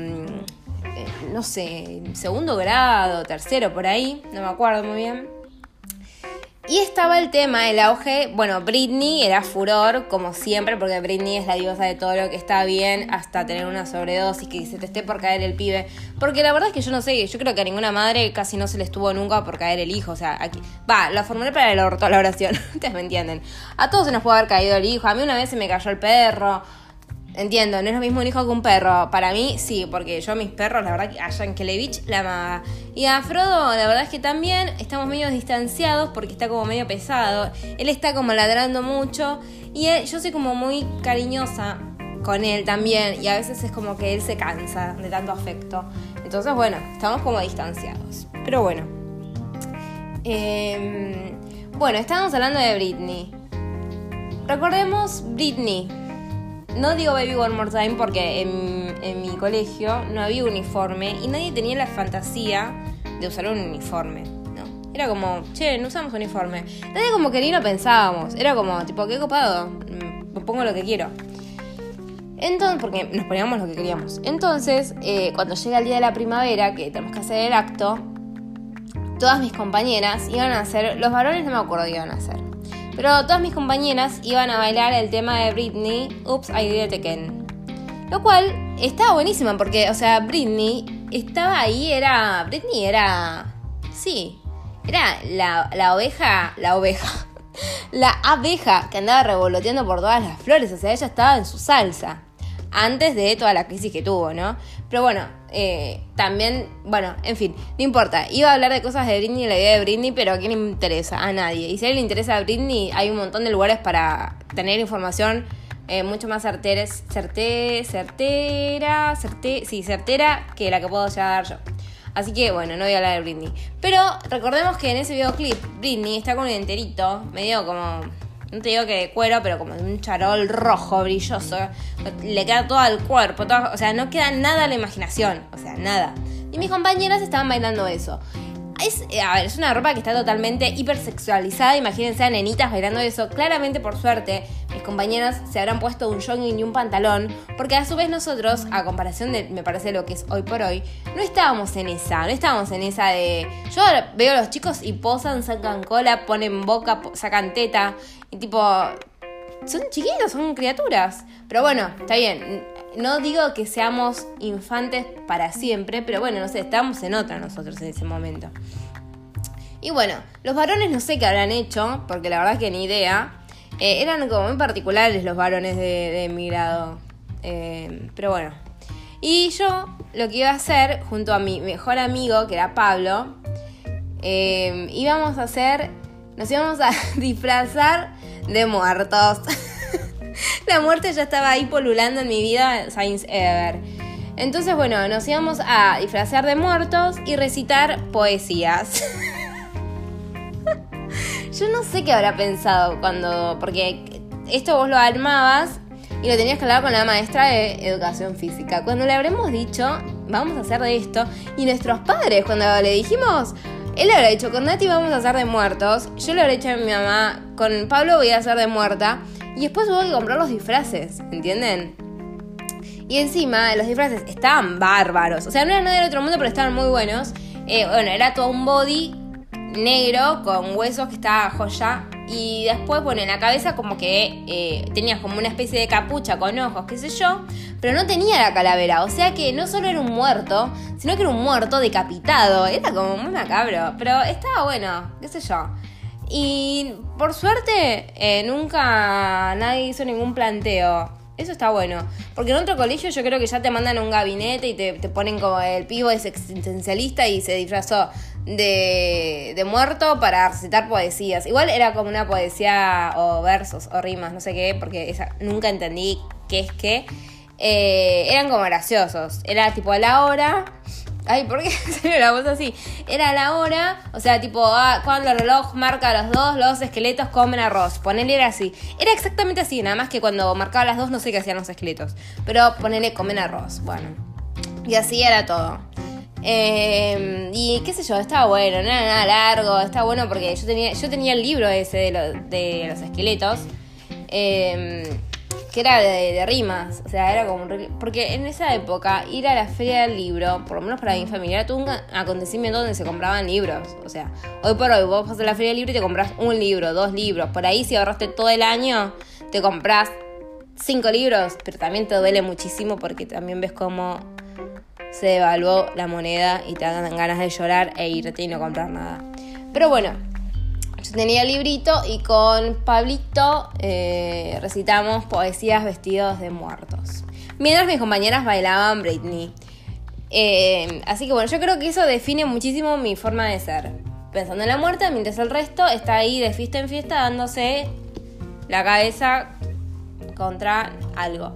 no sé, segundo grado, tercero, por ahí, no me acuerdo muy bien. Y estaba el tema, el auge, bueno, Britney era furor, como siempre, porque Britney es la diosa de todo lo que está bien, hasta tener una sobredosis, que se te esté por caer el pibe. Porque la verdad es que yo no sé, yo creo que a ninguna madre casi no se le estuvo nunca por caer el hijo. O sea, aquí, va, la formulé para el orto, la oración, ustedes me entienden. A todos se nos puede haber caído el hijo, a mí una vez se me cayó el perro, Entiendo, no es lo mismo un hijo que un perro. Para mí, sí, porque yo mis perros, la verdad, a Yankelevich la amaba. Y a Frodo, la verdad es que también estamos medio distanciados porque está como medio pesado. Él está como ladrando mucho. Y yo soy como muy cariñosa con él también. Y a veces es como que él se cansa de tanto afecto. Entonces, bueno, estamos como distanciados. Pero bueno. Em, bueno, estábamos hablando de Britney. Recordemos Britney no digo Baby One More Time porque en, mi colegio no había uniforme y nadie tenía la fantasía de usar un uniforme. ¿no? Era como, che, no usamos uniforme. Nadie como que ni lo pensábamos. Era como, tipo, qué copado. Mm, me pongo lo que quiero. Entonces, porque nos poníamos lo que queríamos. Entonces, eh, cuando llega el día de la primavera, que tenemos que hacer el acto, todas mis compañeras iban a hacer, los varones no me acuerdo qué iban a hacer. Pero todas mis compañeras iban a bailar el tema de Britney, Oops, I Did It Again. Lo cual estaba buenísima porque, o sea, Britney estaba ahí, era. Britney era. Sí, era la, la oveja. La oveja. La abeja que andaba revoloteando por todas las flores. O sea, ella estaba en su salsa. Antes de toda la crisis que tuvo, ¿no? Pero bueno, eh, también, bueno, en fin, no importa. Iba a hablar de cosas de Britney, la idea de Britney, pero ¿a quién le interesa? A nadie. Y si a él le interesa a Britney, hay un montón de lugares para tener información eh, mucho más certera, certe, certera, certe, sí, certera que la que puedo ya dar yo. Así que bueno, no voy a hablar de Britney. Pero recordemos que en ese videoclip Britney está con un enterito, medio como, no te digo que de cuero, pero como de un charol rojo, brilloso. Le queda todo al cuerpo, o sea, no queda nada a la imaginación, o sea, nada. Y mis compañeras estaban bailando eso. Es, eh, a ver, es una ropa que está totalmente hipersexualizada. Imagínense a nenitas bailando eso. Claramente, por suerte, mis compañeras se habrán puesto un jogging y un pantalón. Porque a su vez nosotros, a comparación de, me parece, lo que es hoy por hoy, no estábamos en esa. No estábamos en esa de. Yo veo a los chicos y posan, sacan cola, ponen boca, sacan teta. Y tipo. Son chiquitos, son criaturas. Pero bueno, está bien no digo que seamos infantes para siempre, pero bueno, no sé, estamos en otra nosotros en ese momento. Y bueno, los varones no sé qué habrán hecho, porque la verdad es que ni idea. Eh, eran como muy particulares los varones de, mi grado. Eh, pero bueno. Y yo lo que iba a hacer, junto a mi mejor amigo, que era Pablo, eh, íbamos a hacer, nos íbamos a disfrazar de muertos. la muerte ya estaba ahí polulando en mi vida, Science Ever. Entonces, bueno, nos íbamos a disfrazar de muertos y recitar poesías. Yo no sé qué habrá pensado cuando. Porque esto vos lo armabas y lo tenías que hablar con la maestra de educación física. Cuando le habremos dicho, vamos a hacer de esto, y nuestros padres, cuando le dijimos, él le habrá dicho, con Nati vamos a hacer de muertos, yo le habré dicho a mi mamá, con Pablo voy a hacer de muerta. Y después hubo que comprar los disfraces, ¿entienden? Y encima los disfraces estaban bárbaros. O sea, no eran nada del otro mundo, pero estaban muy buenos. Eh, bueno, era todo un body negro con huesos que estaba joya. Y después, bueno, en la cabeza como que eh, tenías como una especie de capucha con ojos, qué sé yo. Pero no tenía la calavera. O sea que no solo era un muerto, sino que era un muerto decapitado. Era como muy macabro. Pero estaba bueno, qué sé yo. Y por suerte, eh, nunca nadie hizo ningún planteo. Eso está bueno. Porque en otro colegio yo creo que ya te mandan a un gabinete y te, ponen como el pivo es existencialista y se disfrazó de, muerto para recitar poesías. Igual era como una poesía o versos o rimas, no sé qué, porque esa, nunca entendí qué es qué. Eh, eran como graciosos. Era tipo a la hora Ay, ¿por qué se la voz así? Era la hora, o sea, tipo, ah, cuando el reloj marca las dos, los esqueletos comen arroz. Ponele era así. Era exactamente así, nada más que cuando marcaba las dos no sé qué hacían los esqueletos. Pero ponele comen arroz, bueno. Y así era todo. Em, y qué sé yo, estaba bueno, no era nada largo, estaba bueno porque yo tenía, yo tenía el libro ese de, los esqueletos. Eh, que era de, rimas, o sea, era como un... Porque en esa época ir a la feria del libro, por lo menos para mi familia, era un acontecimiento donde se compraban libros. O sea, hoy por hoy vos vas a la feria del libro y te compras un libro, dos libros. Por ahí si ahorraste todo el año, te compras cinco libros, pero también te duele muchísimo porque también ves cómo se devaluó la moneda y te dan ganas de llorar e irte y no comprar nada. Pero bueno, yo tenía el librito y con Pablito eh, recitamos poesías vestidos de muertos. Mientras mis compañeras bailaban Britney. Eh, así que bueno, yo creo que eso define muchísimo mi forma de ser. Pensando en la muerte, mientras el resto está ahí de fiesta en fiesta dándose la cabeza contra algo.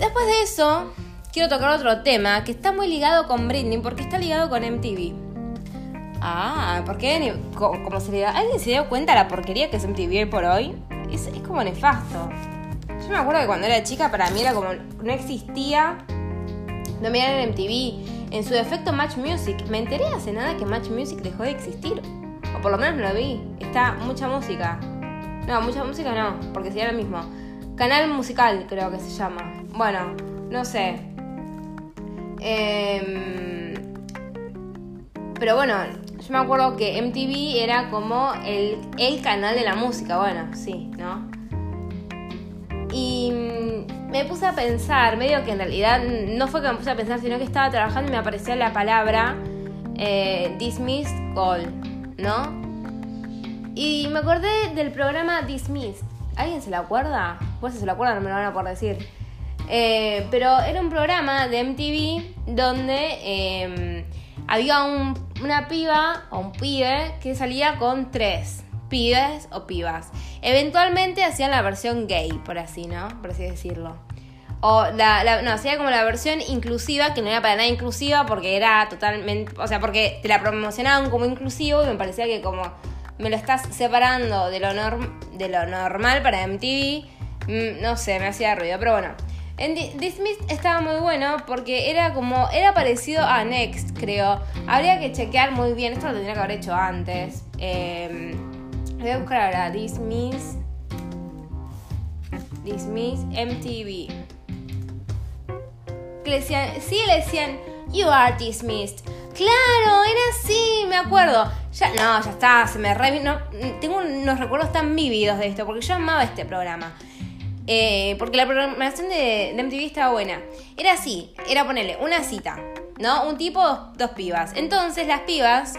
Después de eso, quiero tocar otro tema que está muy ligado con Britney porque está ligado con MTV. Ah, ¿por qué? Como se le da, ¿Alguien se dio cuenta de la porquería que es MTV por hoy? Es, es como nefasto. Yo me acuerdo que cuando era chica para mí era como no existía no mirar en MTV. En su defecto Match Music. Me enteré hace nada que Match Music dejó de existir. O por lo menos no lo vi. Está mucha música. No, mucha música no, porque sería lo mismo. Canal musical creo que se llama. Bueno, no sé. Eh, pero bueno, yo me acuerdo que MTV era como el, el canal de la música, bueno, sí, ¿no? Y me puse a pensar, medio que en realidad no fue que me puse a pensar, sino que estaba trabajando y me aparecía la palabra eh, Dismissed Call, ¿no? Y me acordé del programa Dismissed. ¿Alguien se lo acuerda? Pues si se lo acuerdan, no me lo van a poder decir. Eh, pero era un programa de MTV donde em, había un, una piba o un pibe que salía con tres. pibes o pibas. Eventualmente hacían la versión gay, por así, ¿no? Por así decirlo. O la, no, hacía como la versión inclusiva, que no era para nada inclusiva porque era totalmente, o sea, porque te la promocionaban como inclusivo y me parecía que como me lo estás separando de lo, de lo normal para MTV, mm, no sé, me hacía ruido, pero bueno. En Dismissed estaba muy bueno porque era como, era parecido a Next, creo. Habría que chequear muy bien, esto lo tendría que haber hecho antes. Eh, voy a buscar ahora, Dismiss. Dismiss MTV. Le decían, sí, le decían, You are dismissed. Claro, era así, me acuerdo. Ya, no, ya está, se me re... tengo unos recuerdos tan vívidos de esto, porque yo amaba este programa. Eh, porque la programación de, MTV estaba buena. Era así, era ponerle una cita, ¿no? Un tipo, dos, pibas. Entonces las pibas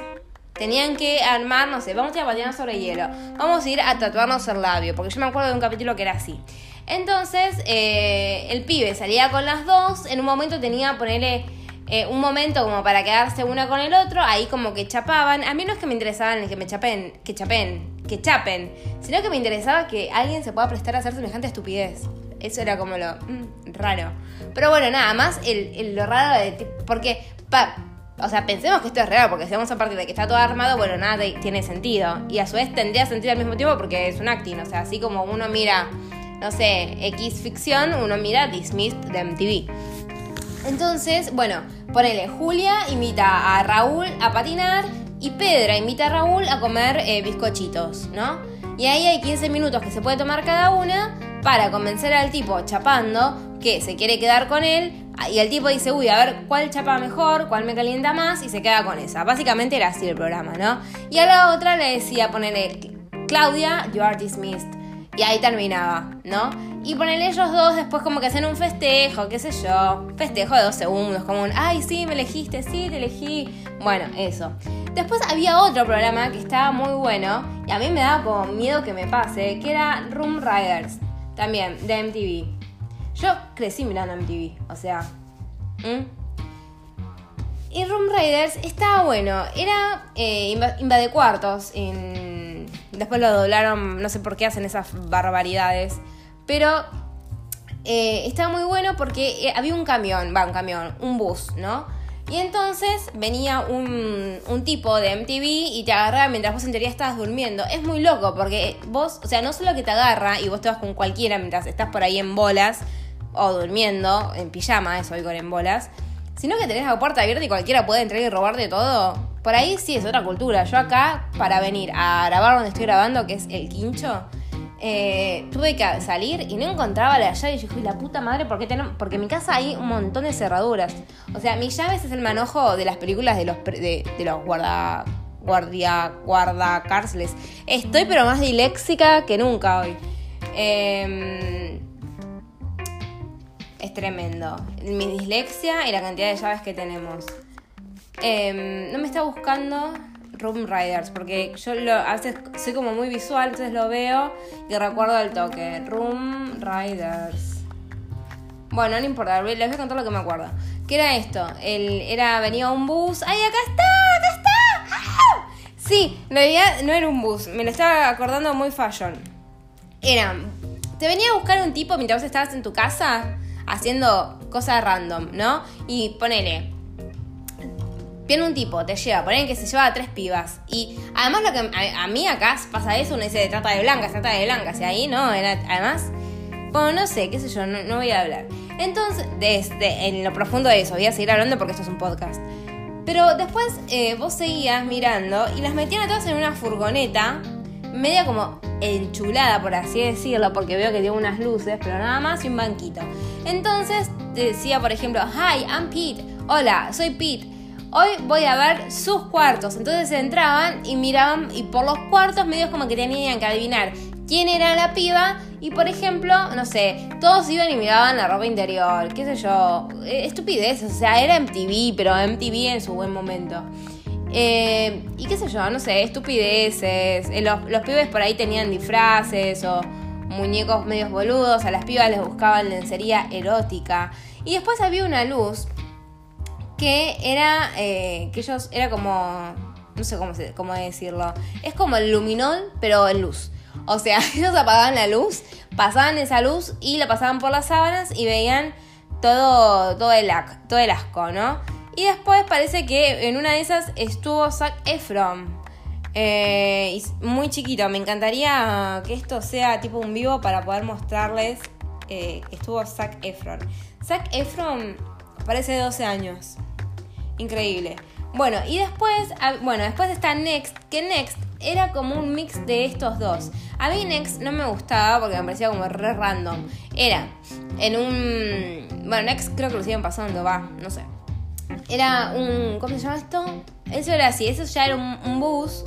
tenían que armar, no sé, vamos a ir a patinar sobre hielo, vamos a ir a tatuarnos el labio, porque yo me acuerdo de un capítulo que era así. Entonces, eh, el pibe salía con las dos, en un momento tenía, ponerle eh, un momento como para quedarse una con el otro, ahí como que chapaban. A mí no es que me interesaban que me chapen, que chapen, que chapen, sino que me interesaba que alguien se pueda prestar a hacer semejante estupidez. Eso era como lo mm, raro. Pero bueno, nada más el, lo raro de... Porque, o sea, pensemos que esto es real, porque si vamos a partir de que está todo armado, bueno, nada tiene sentido. Y a su vez tendría sentido al mismo tiempo porque es un acting. O sea, así como uno mira, no sé, X ficción, uno mira Dismissed de MTV. Entonces, bueno, ponele, Julia invita a Raúl a patinar y Pedra invita a Raúl a comer eh, bizcochitos, ¿no? Y ahí hay 15 minutos que se puede tomar cada una para convencer al tipo chapando que se quiere quedar con él. Y el tipo dice, uy, a ver cuál chapa mejor, cuál me calienta más, y se queda con esa. Básicamente era así el programa, ¿no? Y a la otra le decía, ponerle, Claudia, you are dismissed. Y ahí terminaba, ¿no? Y ponerle ellos dos después como que hacen un festejo, qué sé yo. Festejo de dos segundos, como un, ay, sí, me elegiste, sí, te elegí. Bueno, eso. Después había otro programa que estaba muy bueno y a mí me daba como miedo que me pase, que era Room Riders, también, de MTV. Yo crecí mirando MTV, o sea... Y Room Riders estaba bueno, era eh, invade cuartos en Después lo doblaron, no sé por qué hacen esas barbaridades. Pero eh, estaba muy bueno porque eh, había un camión, va, un camión, un bus, ¿no? Y entonces venía un, un, tipo de MTV y te agarraba mientras vos en teoría estabas durmiendo. Es muy loco porque vos, o sea, no solo que te agarra y vos te vas con cualquiera mientras estás por ahí en bolas o durmiendo, en pijama, eso hoy con en bolas, sino que tenés la puerta abierta y cualquiera puede entrar y robar de todo. Por ahí sí es otra cultura. Yo acá, para venir a grabar donde estoy grabando, que es el quincho, eh, tuve que salir y no encontraba la llave. Y yo dije, la puta madre, ¿por qué tenemos? Porque en mi casa hay un montón de cerraduras. O sea, mis llaves es el manojo de las películas de los, de, los guarda, guardia, guardacárceles. Estoy pero más diléxica que nunca hoy. Em, es tremendo. Mi dislexia y la cantidad de llaves que tenemos. Em, no me está buscando Room Riders, porque yo lo, a veces soy como muy visual, entonces lo veo y recuerdo el toque. Room Riders. Bueno, no importa, les voy a contar lo que me acuerdo. ¿Qué era esto? El, era, venía un bus. ¡Ay, acá está! ¡Acá está! ¡Ah! Sí, en realidad no era un bus, me lo estaba acordando muy fashion. Era, te venía a buscar un tipo mientras estabas en tu casa haciendo cosas random, ¿no? Y ponele, Viene un tipo, te lleva, ponen que se lleva a tres pibas. Y además lo que a, mí acá pasa eso, uno dice trata de blancas, trata de blancas. Y ahí no, además, bueno, no sé, qué sé yo, no, voy a hablar. Entonces, desde, en lo profundo de eso, voy a seguir hablando porque esto es un podcast. Pero después eh, vos seguías mirando y las metían a todas en una furgoneta, media como enchulada, por así decirlo, porque veo que tiene unas luces, pero nada más y un banquito. Entonces decía, por ejemplo, Hi, I'm Pete. Hola, soy Pete. Hoy voy a ver sus cuartos. Entonces entraban y miraban y por los cuartos medios como que tenían que adivinar quién era la piba y por ejemplo, no sé, todos iban y miraban la ropa interior, qué sé yo, eh, estupidez, o sea, era MTV, pero MTV en su buen momento. Eh, y qué sé yo, no sé, estupideces, eh, los, los pibes por ahí tenían disfraces o muñecos medios boludos, a las pibas les buscaban lencería erótica. Y después había una luz que era eh, que ellos era como no sé cómo, cómo decirlo. Es como el luminol, pero en luz. O sea, ellos apagaban la luz, pasaban esa luz y la pasaban por las sábanas y veían todo, todo, el, todo el asco, ¿no? Y después parece que en una de esas estuvo Zac Efron. Eh, muy chiquito, me encantaría que esto sea tipo un vivo para poder mostrarles eh, que estuvo Zac Efron. Zac Efron parece de 12 años. Increíble. Bueno, y después, ah, bueno, después está Next, que Next era como un mix de estos dos. A mí Next no me gustaba porque me parecía como re random. Era en un... Bueno, Next creo que lo siguen pasando, va, no sé. Era un... ¿Cómo se llama esto? Eso era así, eso ya era un, bus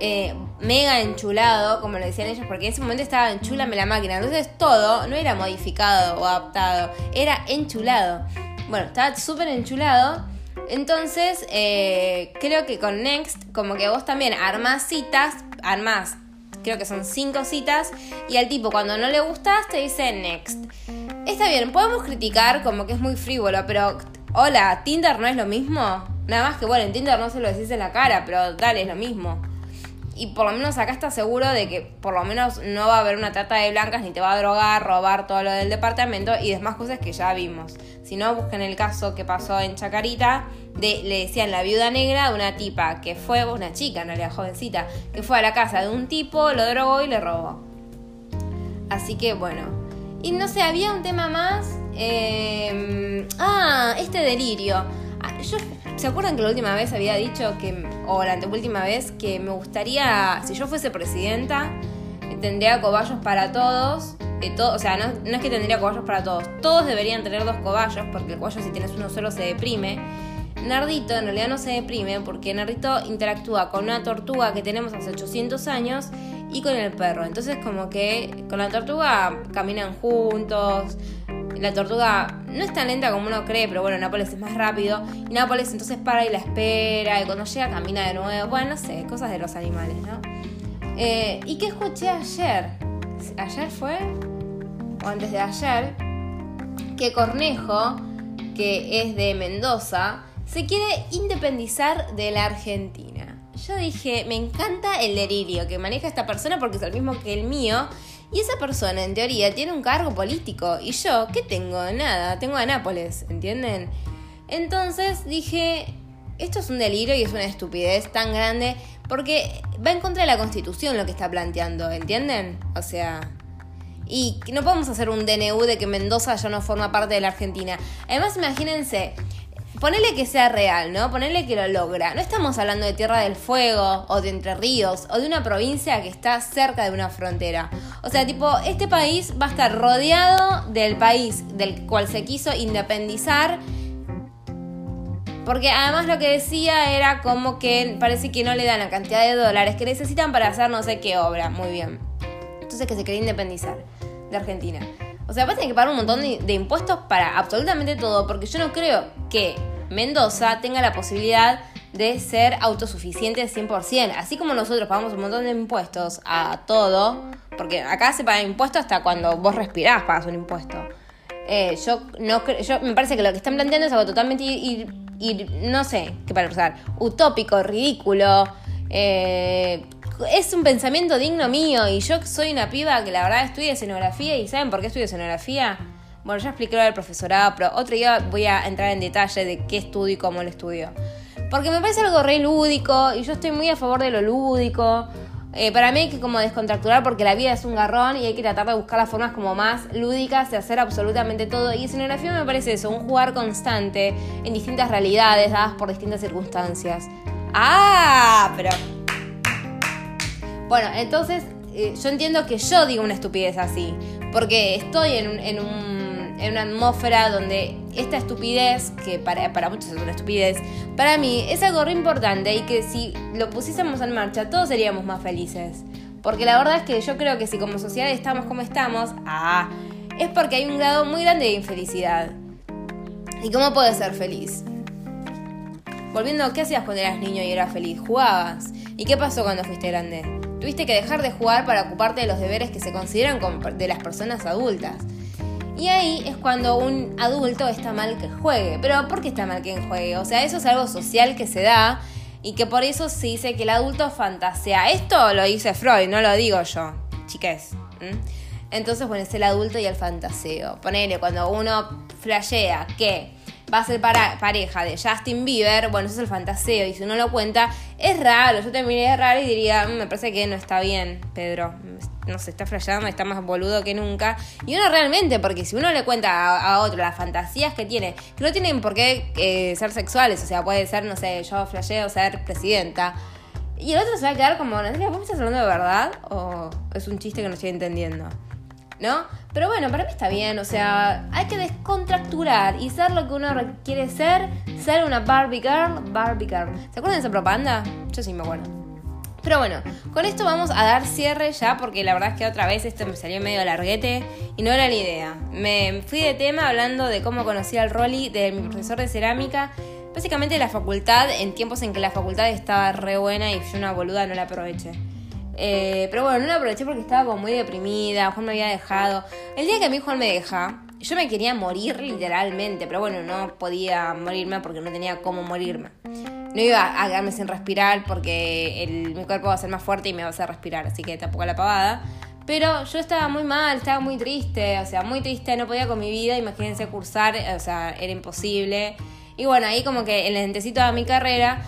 eh, mega enchulado, como lo decían ellos, porque en ese momento estaba enchulame la máquina. Entonces todo no era modificado o adaptado, era enchulado. Bueno, estaba súper enchulado. Entonces, eh, creo que con Next, como que vos también armás citas, armás, creo que son cinco citas, y al tipo cuando no le gustas te dice Next. Está bien, podemos criticar como que es muy frívolo, pero hola, Tinder no es lo mismo. Nada más que bueno, en Tinder no se lo decís en la cara, pero dale, es lo mismo. Y por lo menos acá estás seguro de que por lo menos no va a haber una trata de blancas ni te va a drogar, robar todo lo del departamento y demás cosas que ya vimos. Si no, busquen el caso que pasó en Chacarita de, le decían la viuda negra de una tipa que fue, una chica en realidad jovencita, que fue a la casa de un tipo, lo drogó y le robó. Así que bueno. Y no sé, había un tema más. Eh, ah, este delirio. Ah, yo ¿Se acuerdan que la última vez había dicho que, o la anteúltima vez, que me gustaría, si yo fuese presidenta, tendría cobayos para todos? todo, o sea, no, es que tendría cobayos para todos, todos deberían tener dos cobayos, porque el cobayo si tienes uno solo se deprime. Nardito en realidad no se deprime porque Nardito interactúa con una tortuga que tenemos hace 800 años y con el perro. Entonces como que con la tortuga caminan juntos, la tortuga no es tan lenta como uno cree, pero bueno, Nápoles es más rápido. Y Nápoles entonces para y la espera, y cuando llega camina de nuevo. Bueno, no sé, cosas de los animales, ¿no? Eh, ¿Y qué escuché ayer? ¿Ayer fue? O antes de ayer, que Cornejo, que es de Mendoza, se quiere independizar de la Argentina. Yo dije, me encanta el delirio que maneja esta persona porque es el mismo que el mío y esa persona, en teoría, tiene un cargo político. Y yo, ¿qué tengo? Nada, tengo a Nápoles, ¿entienden? Entonces dije, esto es un delirio y es una estupidez tan grande porque va en contra de la constitución lo que está planteando, ¿entienden? O sea... Y no podemos hacer un DNU de que Mendoza ya no forma parte de la Argentina. Además, imagínense, Ponele que sea real, ¿no? Ponele que lo logra. No estamos hablando de Tierra del Fuego o de Entre Ríos o de una provincia que está cerca de una frontera. O sea, tipo, este país va a estar rodeado del país del cual se quiso independizar. Porque además lo que decía era como que parece que no le dan la cantidad de dólares que necesitan para hacer no sé qué obra. Muy bien. Entonces que se quería independizar de Argentina. O sea, va a tener que pagar un montón de, impuestos para absolutamente todo, porque yo no creo que Mendoza tenga la posibilidad de ser autosuficiente 100%. Así como nosotros pagamos un montón de impuestos a todo, porque acá se paga impuestos hasta cuando vos respirás pagas un impuesto. Eh, yo no yo me parece que lo que están planteando es algo totalmente ir, no sé qué para usar, utópico, ridículo. Eh, es un pensamiento digno mío y yo soy una piba que la verdad estudia escenografía y ¿saben por qué estudio escenografía? Bueno, ya expliqué lo del profesorado, pero otro día voy a entrar en detalle de qué estudio y cómo lo estudio. Porque me parece algo re lúdico y yo estoy muy a favor de lo lúdico. Eh, para mí hay que como descontracturar porque la vida es un garrón y hay que tratar de buscar las formas como más lúdicas de hacer absolutamente todo. Y escenografía me parece eso, un jugar constante en distintas realidades dadas por distintas circunstancias. Ah, pero bueno, entonces eh, yo entiendo que yo digo una estupidez así, porque estoy en, una atmósfera donde esta estupidez, que para, para muchos es una estupidez, para mí es algo re importante y que si lo pusiésemos en marcha todos seríamos más felices. Porque la verdad es que yo creo que si como sociedad estamos como estamos, ah, es porque hay un grado muy grande de infelicidad. ¿Y cómo puedes ser feliz? Volviendo, ¿qué hacías cuando eras niño y eras feliz? ¿Jugabas? ¿Y qué pasó cuando fuiste grande? Tuviste que dejar de jugar para ocuparte de los deberes que se consideran de las personas adultas. Y ahí es cuando un adulto está mal que juegue. Pero ¿por qué está mal que juegue? O sea, eso es algo social que se da Y que por eso se dice que el adulto fantasea. Esto lo dice Freud, no lo digo yo, chiques. Entonces, bueno, es el adulto y el fantaseo. Ponele, cuando uno flashea que va a ser pareja de Justin Bieber, bueno, eso es el fantaseo. Y si uno lo cuenta, es raro. Yo te miraría raro y diría, mm, me parece que no está bien, Pedro. No se está flasheando, está más boludo que nunca. Y uno realmente, porque si uno le cuenta a, otro las fantasías que tiene, que no tienen por qué eh, ser sexuales, o sea, puede ser, no sé, yo flasheo ser presidenta. Y el otro se va a quedar como, ¿vos me estás hablando de verdad? ¿O es un chiste que no estoy entendiendo? ¿No? Pero bueno, para mí está bien, o sea, hay que descontracturar y ser lo que uno quiere ser, ser una Barbie Girl, Barbie Girl. ¿Se acuerdan de esa propaganda? Yo sí me acuerdo. Pero bueno, con esto vamos a dar cierre ya porque la verdad es que otra vez esto me salió medio larguete y no era ni idea. Me fui de tema hablando de cómo conocí al Rolly de mi profesor de cerámica, básicamente de la facultad, en tiempos en que la facultad estaba re buena y yo una boluda no la aproveché. Eh, pero bueno, no la aproveché porque estaba como muy deprimida, Juan me había dejado. El día que a mí Juan me deja, yo me quería morir literalmente, pero bueno, no podía morirme porque no tenía cómo morirme. No iba a quedarme sin respirar porque mi cuerpo va a ser más fuerte y me va a hacer respirar, así que tampoco la pavada. Pero yo estaba muy mal, estaba muy triste, o sea, muy triste, no podía con mi vida, imagínense cursar, o sea, era imposible. Y bueno, ahí como que el lentecito de mi carrera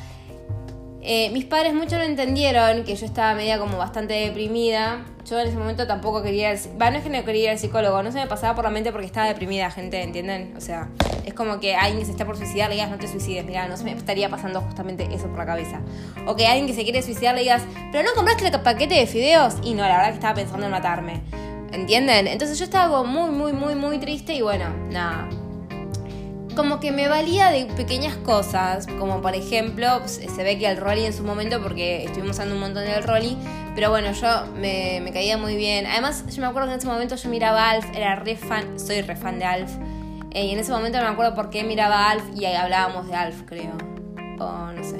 eh, mis padres mucho no entendieron que yo estaba media como bastante deprimida. Yo en ese momento tampoco quería ir no es que no quería ir al psicólogo, no se me pasaba por la mente porque estaba deprimida, gente, ¿entienden? O sea, es como que alguien que se está por suicidar le digas no te suicides, mira, no se me estaría pasando justamente eso por la cabeza. O que alguien que se quiere suicidar le digas, pero no compraste el paquete de fideos. Y no, la verdad que estaba pensando en matarme. ¿Entienden? Entonces yo estaba muy, muy, muy, muy triste y bueno, nada como que me valía de pequeñas cosas, como por ejemplo, se ve que el Rolly en su momento, porque estuvimos usando un montón del Rolly, pero bueno, yo me, caía muy bien. Además, yo me acuerdo que en ese momento yo miraba Alf, era re fan, soy re fan de Alf, eh, y en ese momento me acuerdo por qué miraba a Alf y hablábamos de Alf, creo. O no sé.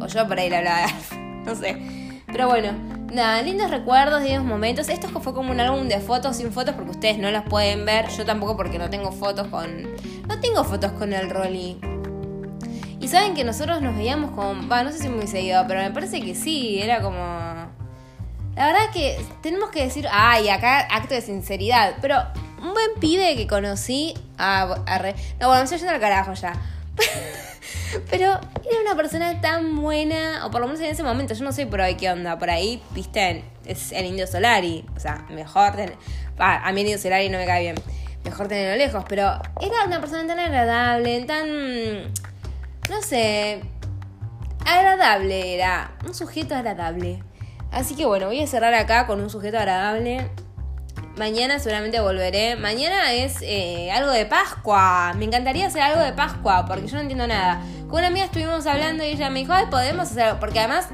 O yo por ahí le hablaba de Alf, no sé. Pero bueno, nada, lindos recuerdos, lindos momentos. Esto fue como un álbum de fotos sin fotos porque ustedes no las pueden ver. Yo tampoco porque no tengo fotos con no tengo fotos con el Rolly. Y saben que nosotros nos veíamos con. Va, no sé si muy seguido, pero me parece que sí, era como. La verdad que tenemos que decir. Ay, acá acto de sinceridad. Pero un buen pibe que conocí. Ah, no, bueno, me estoy yendo al carajo ya. pero era una persona tan buena, o por lo menos en ese momento, yo no sé por ahí qué onda. Por ahí, viste, es el Indio Solari. O sea, mejor. a mí el Indio Solari no me cae bien mejor tenerlo lejos, pero era una persona tan agradable, tan, no sé, agradable era, un sujeto agradable. Así que bueno, voy a cerrar acá con un sujeto agradable. Mañana seguramente volveré. Mañana es eh, algo de Pascua. Me encantaría hacer algo de Pascua porque yo no entiendo nada. Con una amiga estuvimos hablando y ella me dijo, ay, podemos hacer Porque además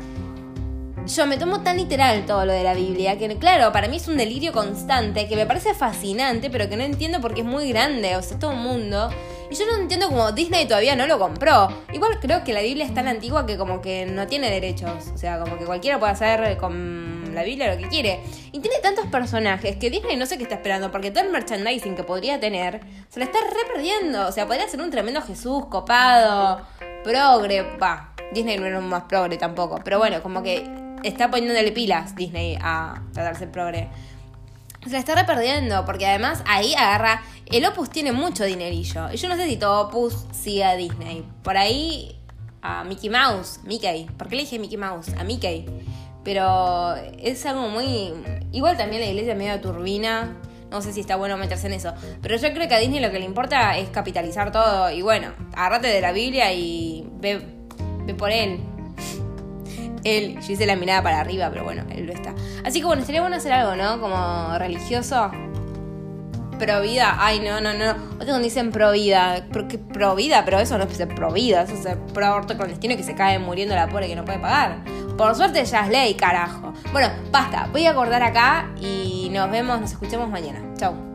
yo me tomo tan literal todo lo de la Biblia que, claro, para mí es un delirio constante que me parece fascinante, pero que no entiendo porque es muy grande, o sea, todo un mundo. Y yo no entiendo cómo Disney todavía no lo compró. Igual creo que la Biblia es tan antigua que como que no tiene derechos. O sea, como que cualquiera puede hacer con la Biblia lo que quiere. Y tiene tantos personajes que Disney no sé qué está esperando, porque todo el merchandising que podría tener se lo está re perdiendo. O sea, podría ser un tremendo Jesús copado, progre. Va, Disney no era un más progre tampoco. Pero bueno, como que está poniéndole pilas Disney a tratarse progre. Se la está reperdiendo, porque además ahí agarra. El Opus tiene mucho dinerillo. Y yo no sé si todo Opus sigue a Disney. Por ahí a Mickey Mouse, Mickey. ¿Por qué le dije Mickey Mouse? A Mickey. Pero es algo muy. Igual también la iglesia medio turbina. No sé si está bueno meterse en eso. Pero yo creo que a Disney lo que le importa es capitalizar todo. Y bueno, agárrate de la Biblia y ve, ve por él él, yo hice la mirada para arriba, pero bueno, él lo está. Así que bueno, estaría bueno hacer algo, ¿no? Como religioso. Pro vida, ay, no, no, no. Otros dicen pro vida. ¿Pro, qué, pro vida? Pero eso no es pro vida, eso es pro aborto clandestino que se cae muriendo la pobre que no puede pagar. Por suerte ya es ley, carajo. Bueno, basta, voy a acordar acá y nos vemos, nos escuchemos mañana. Chau.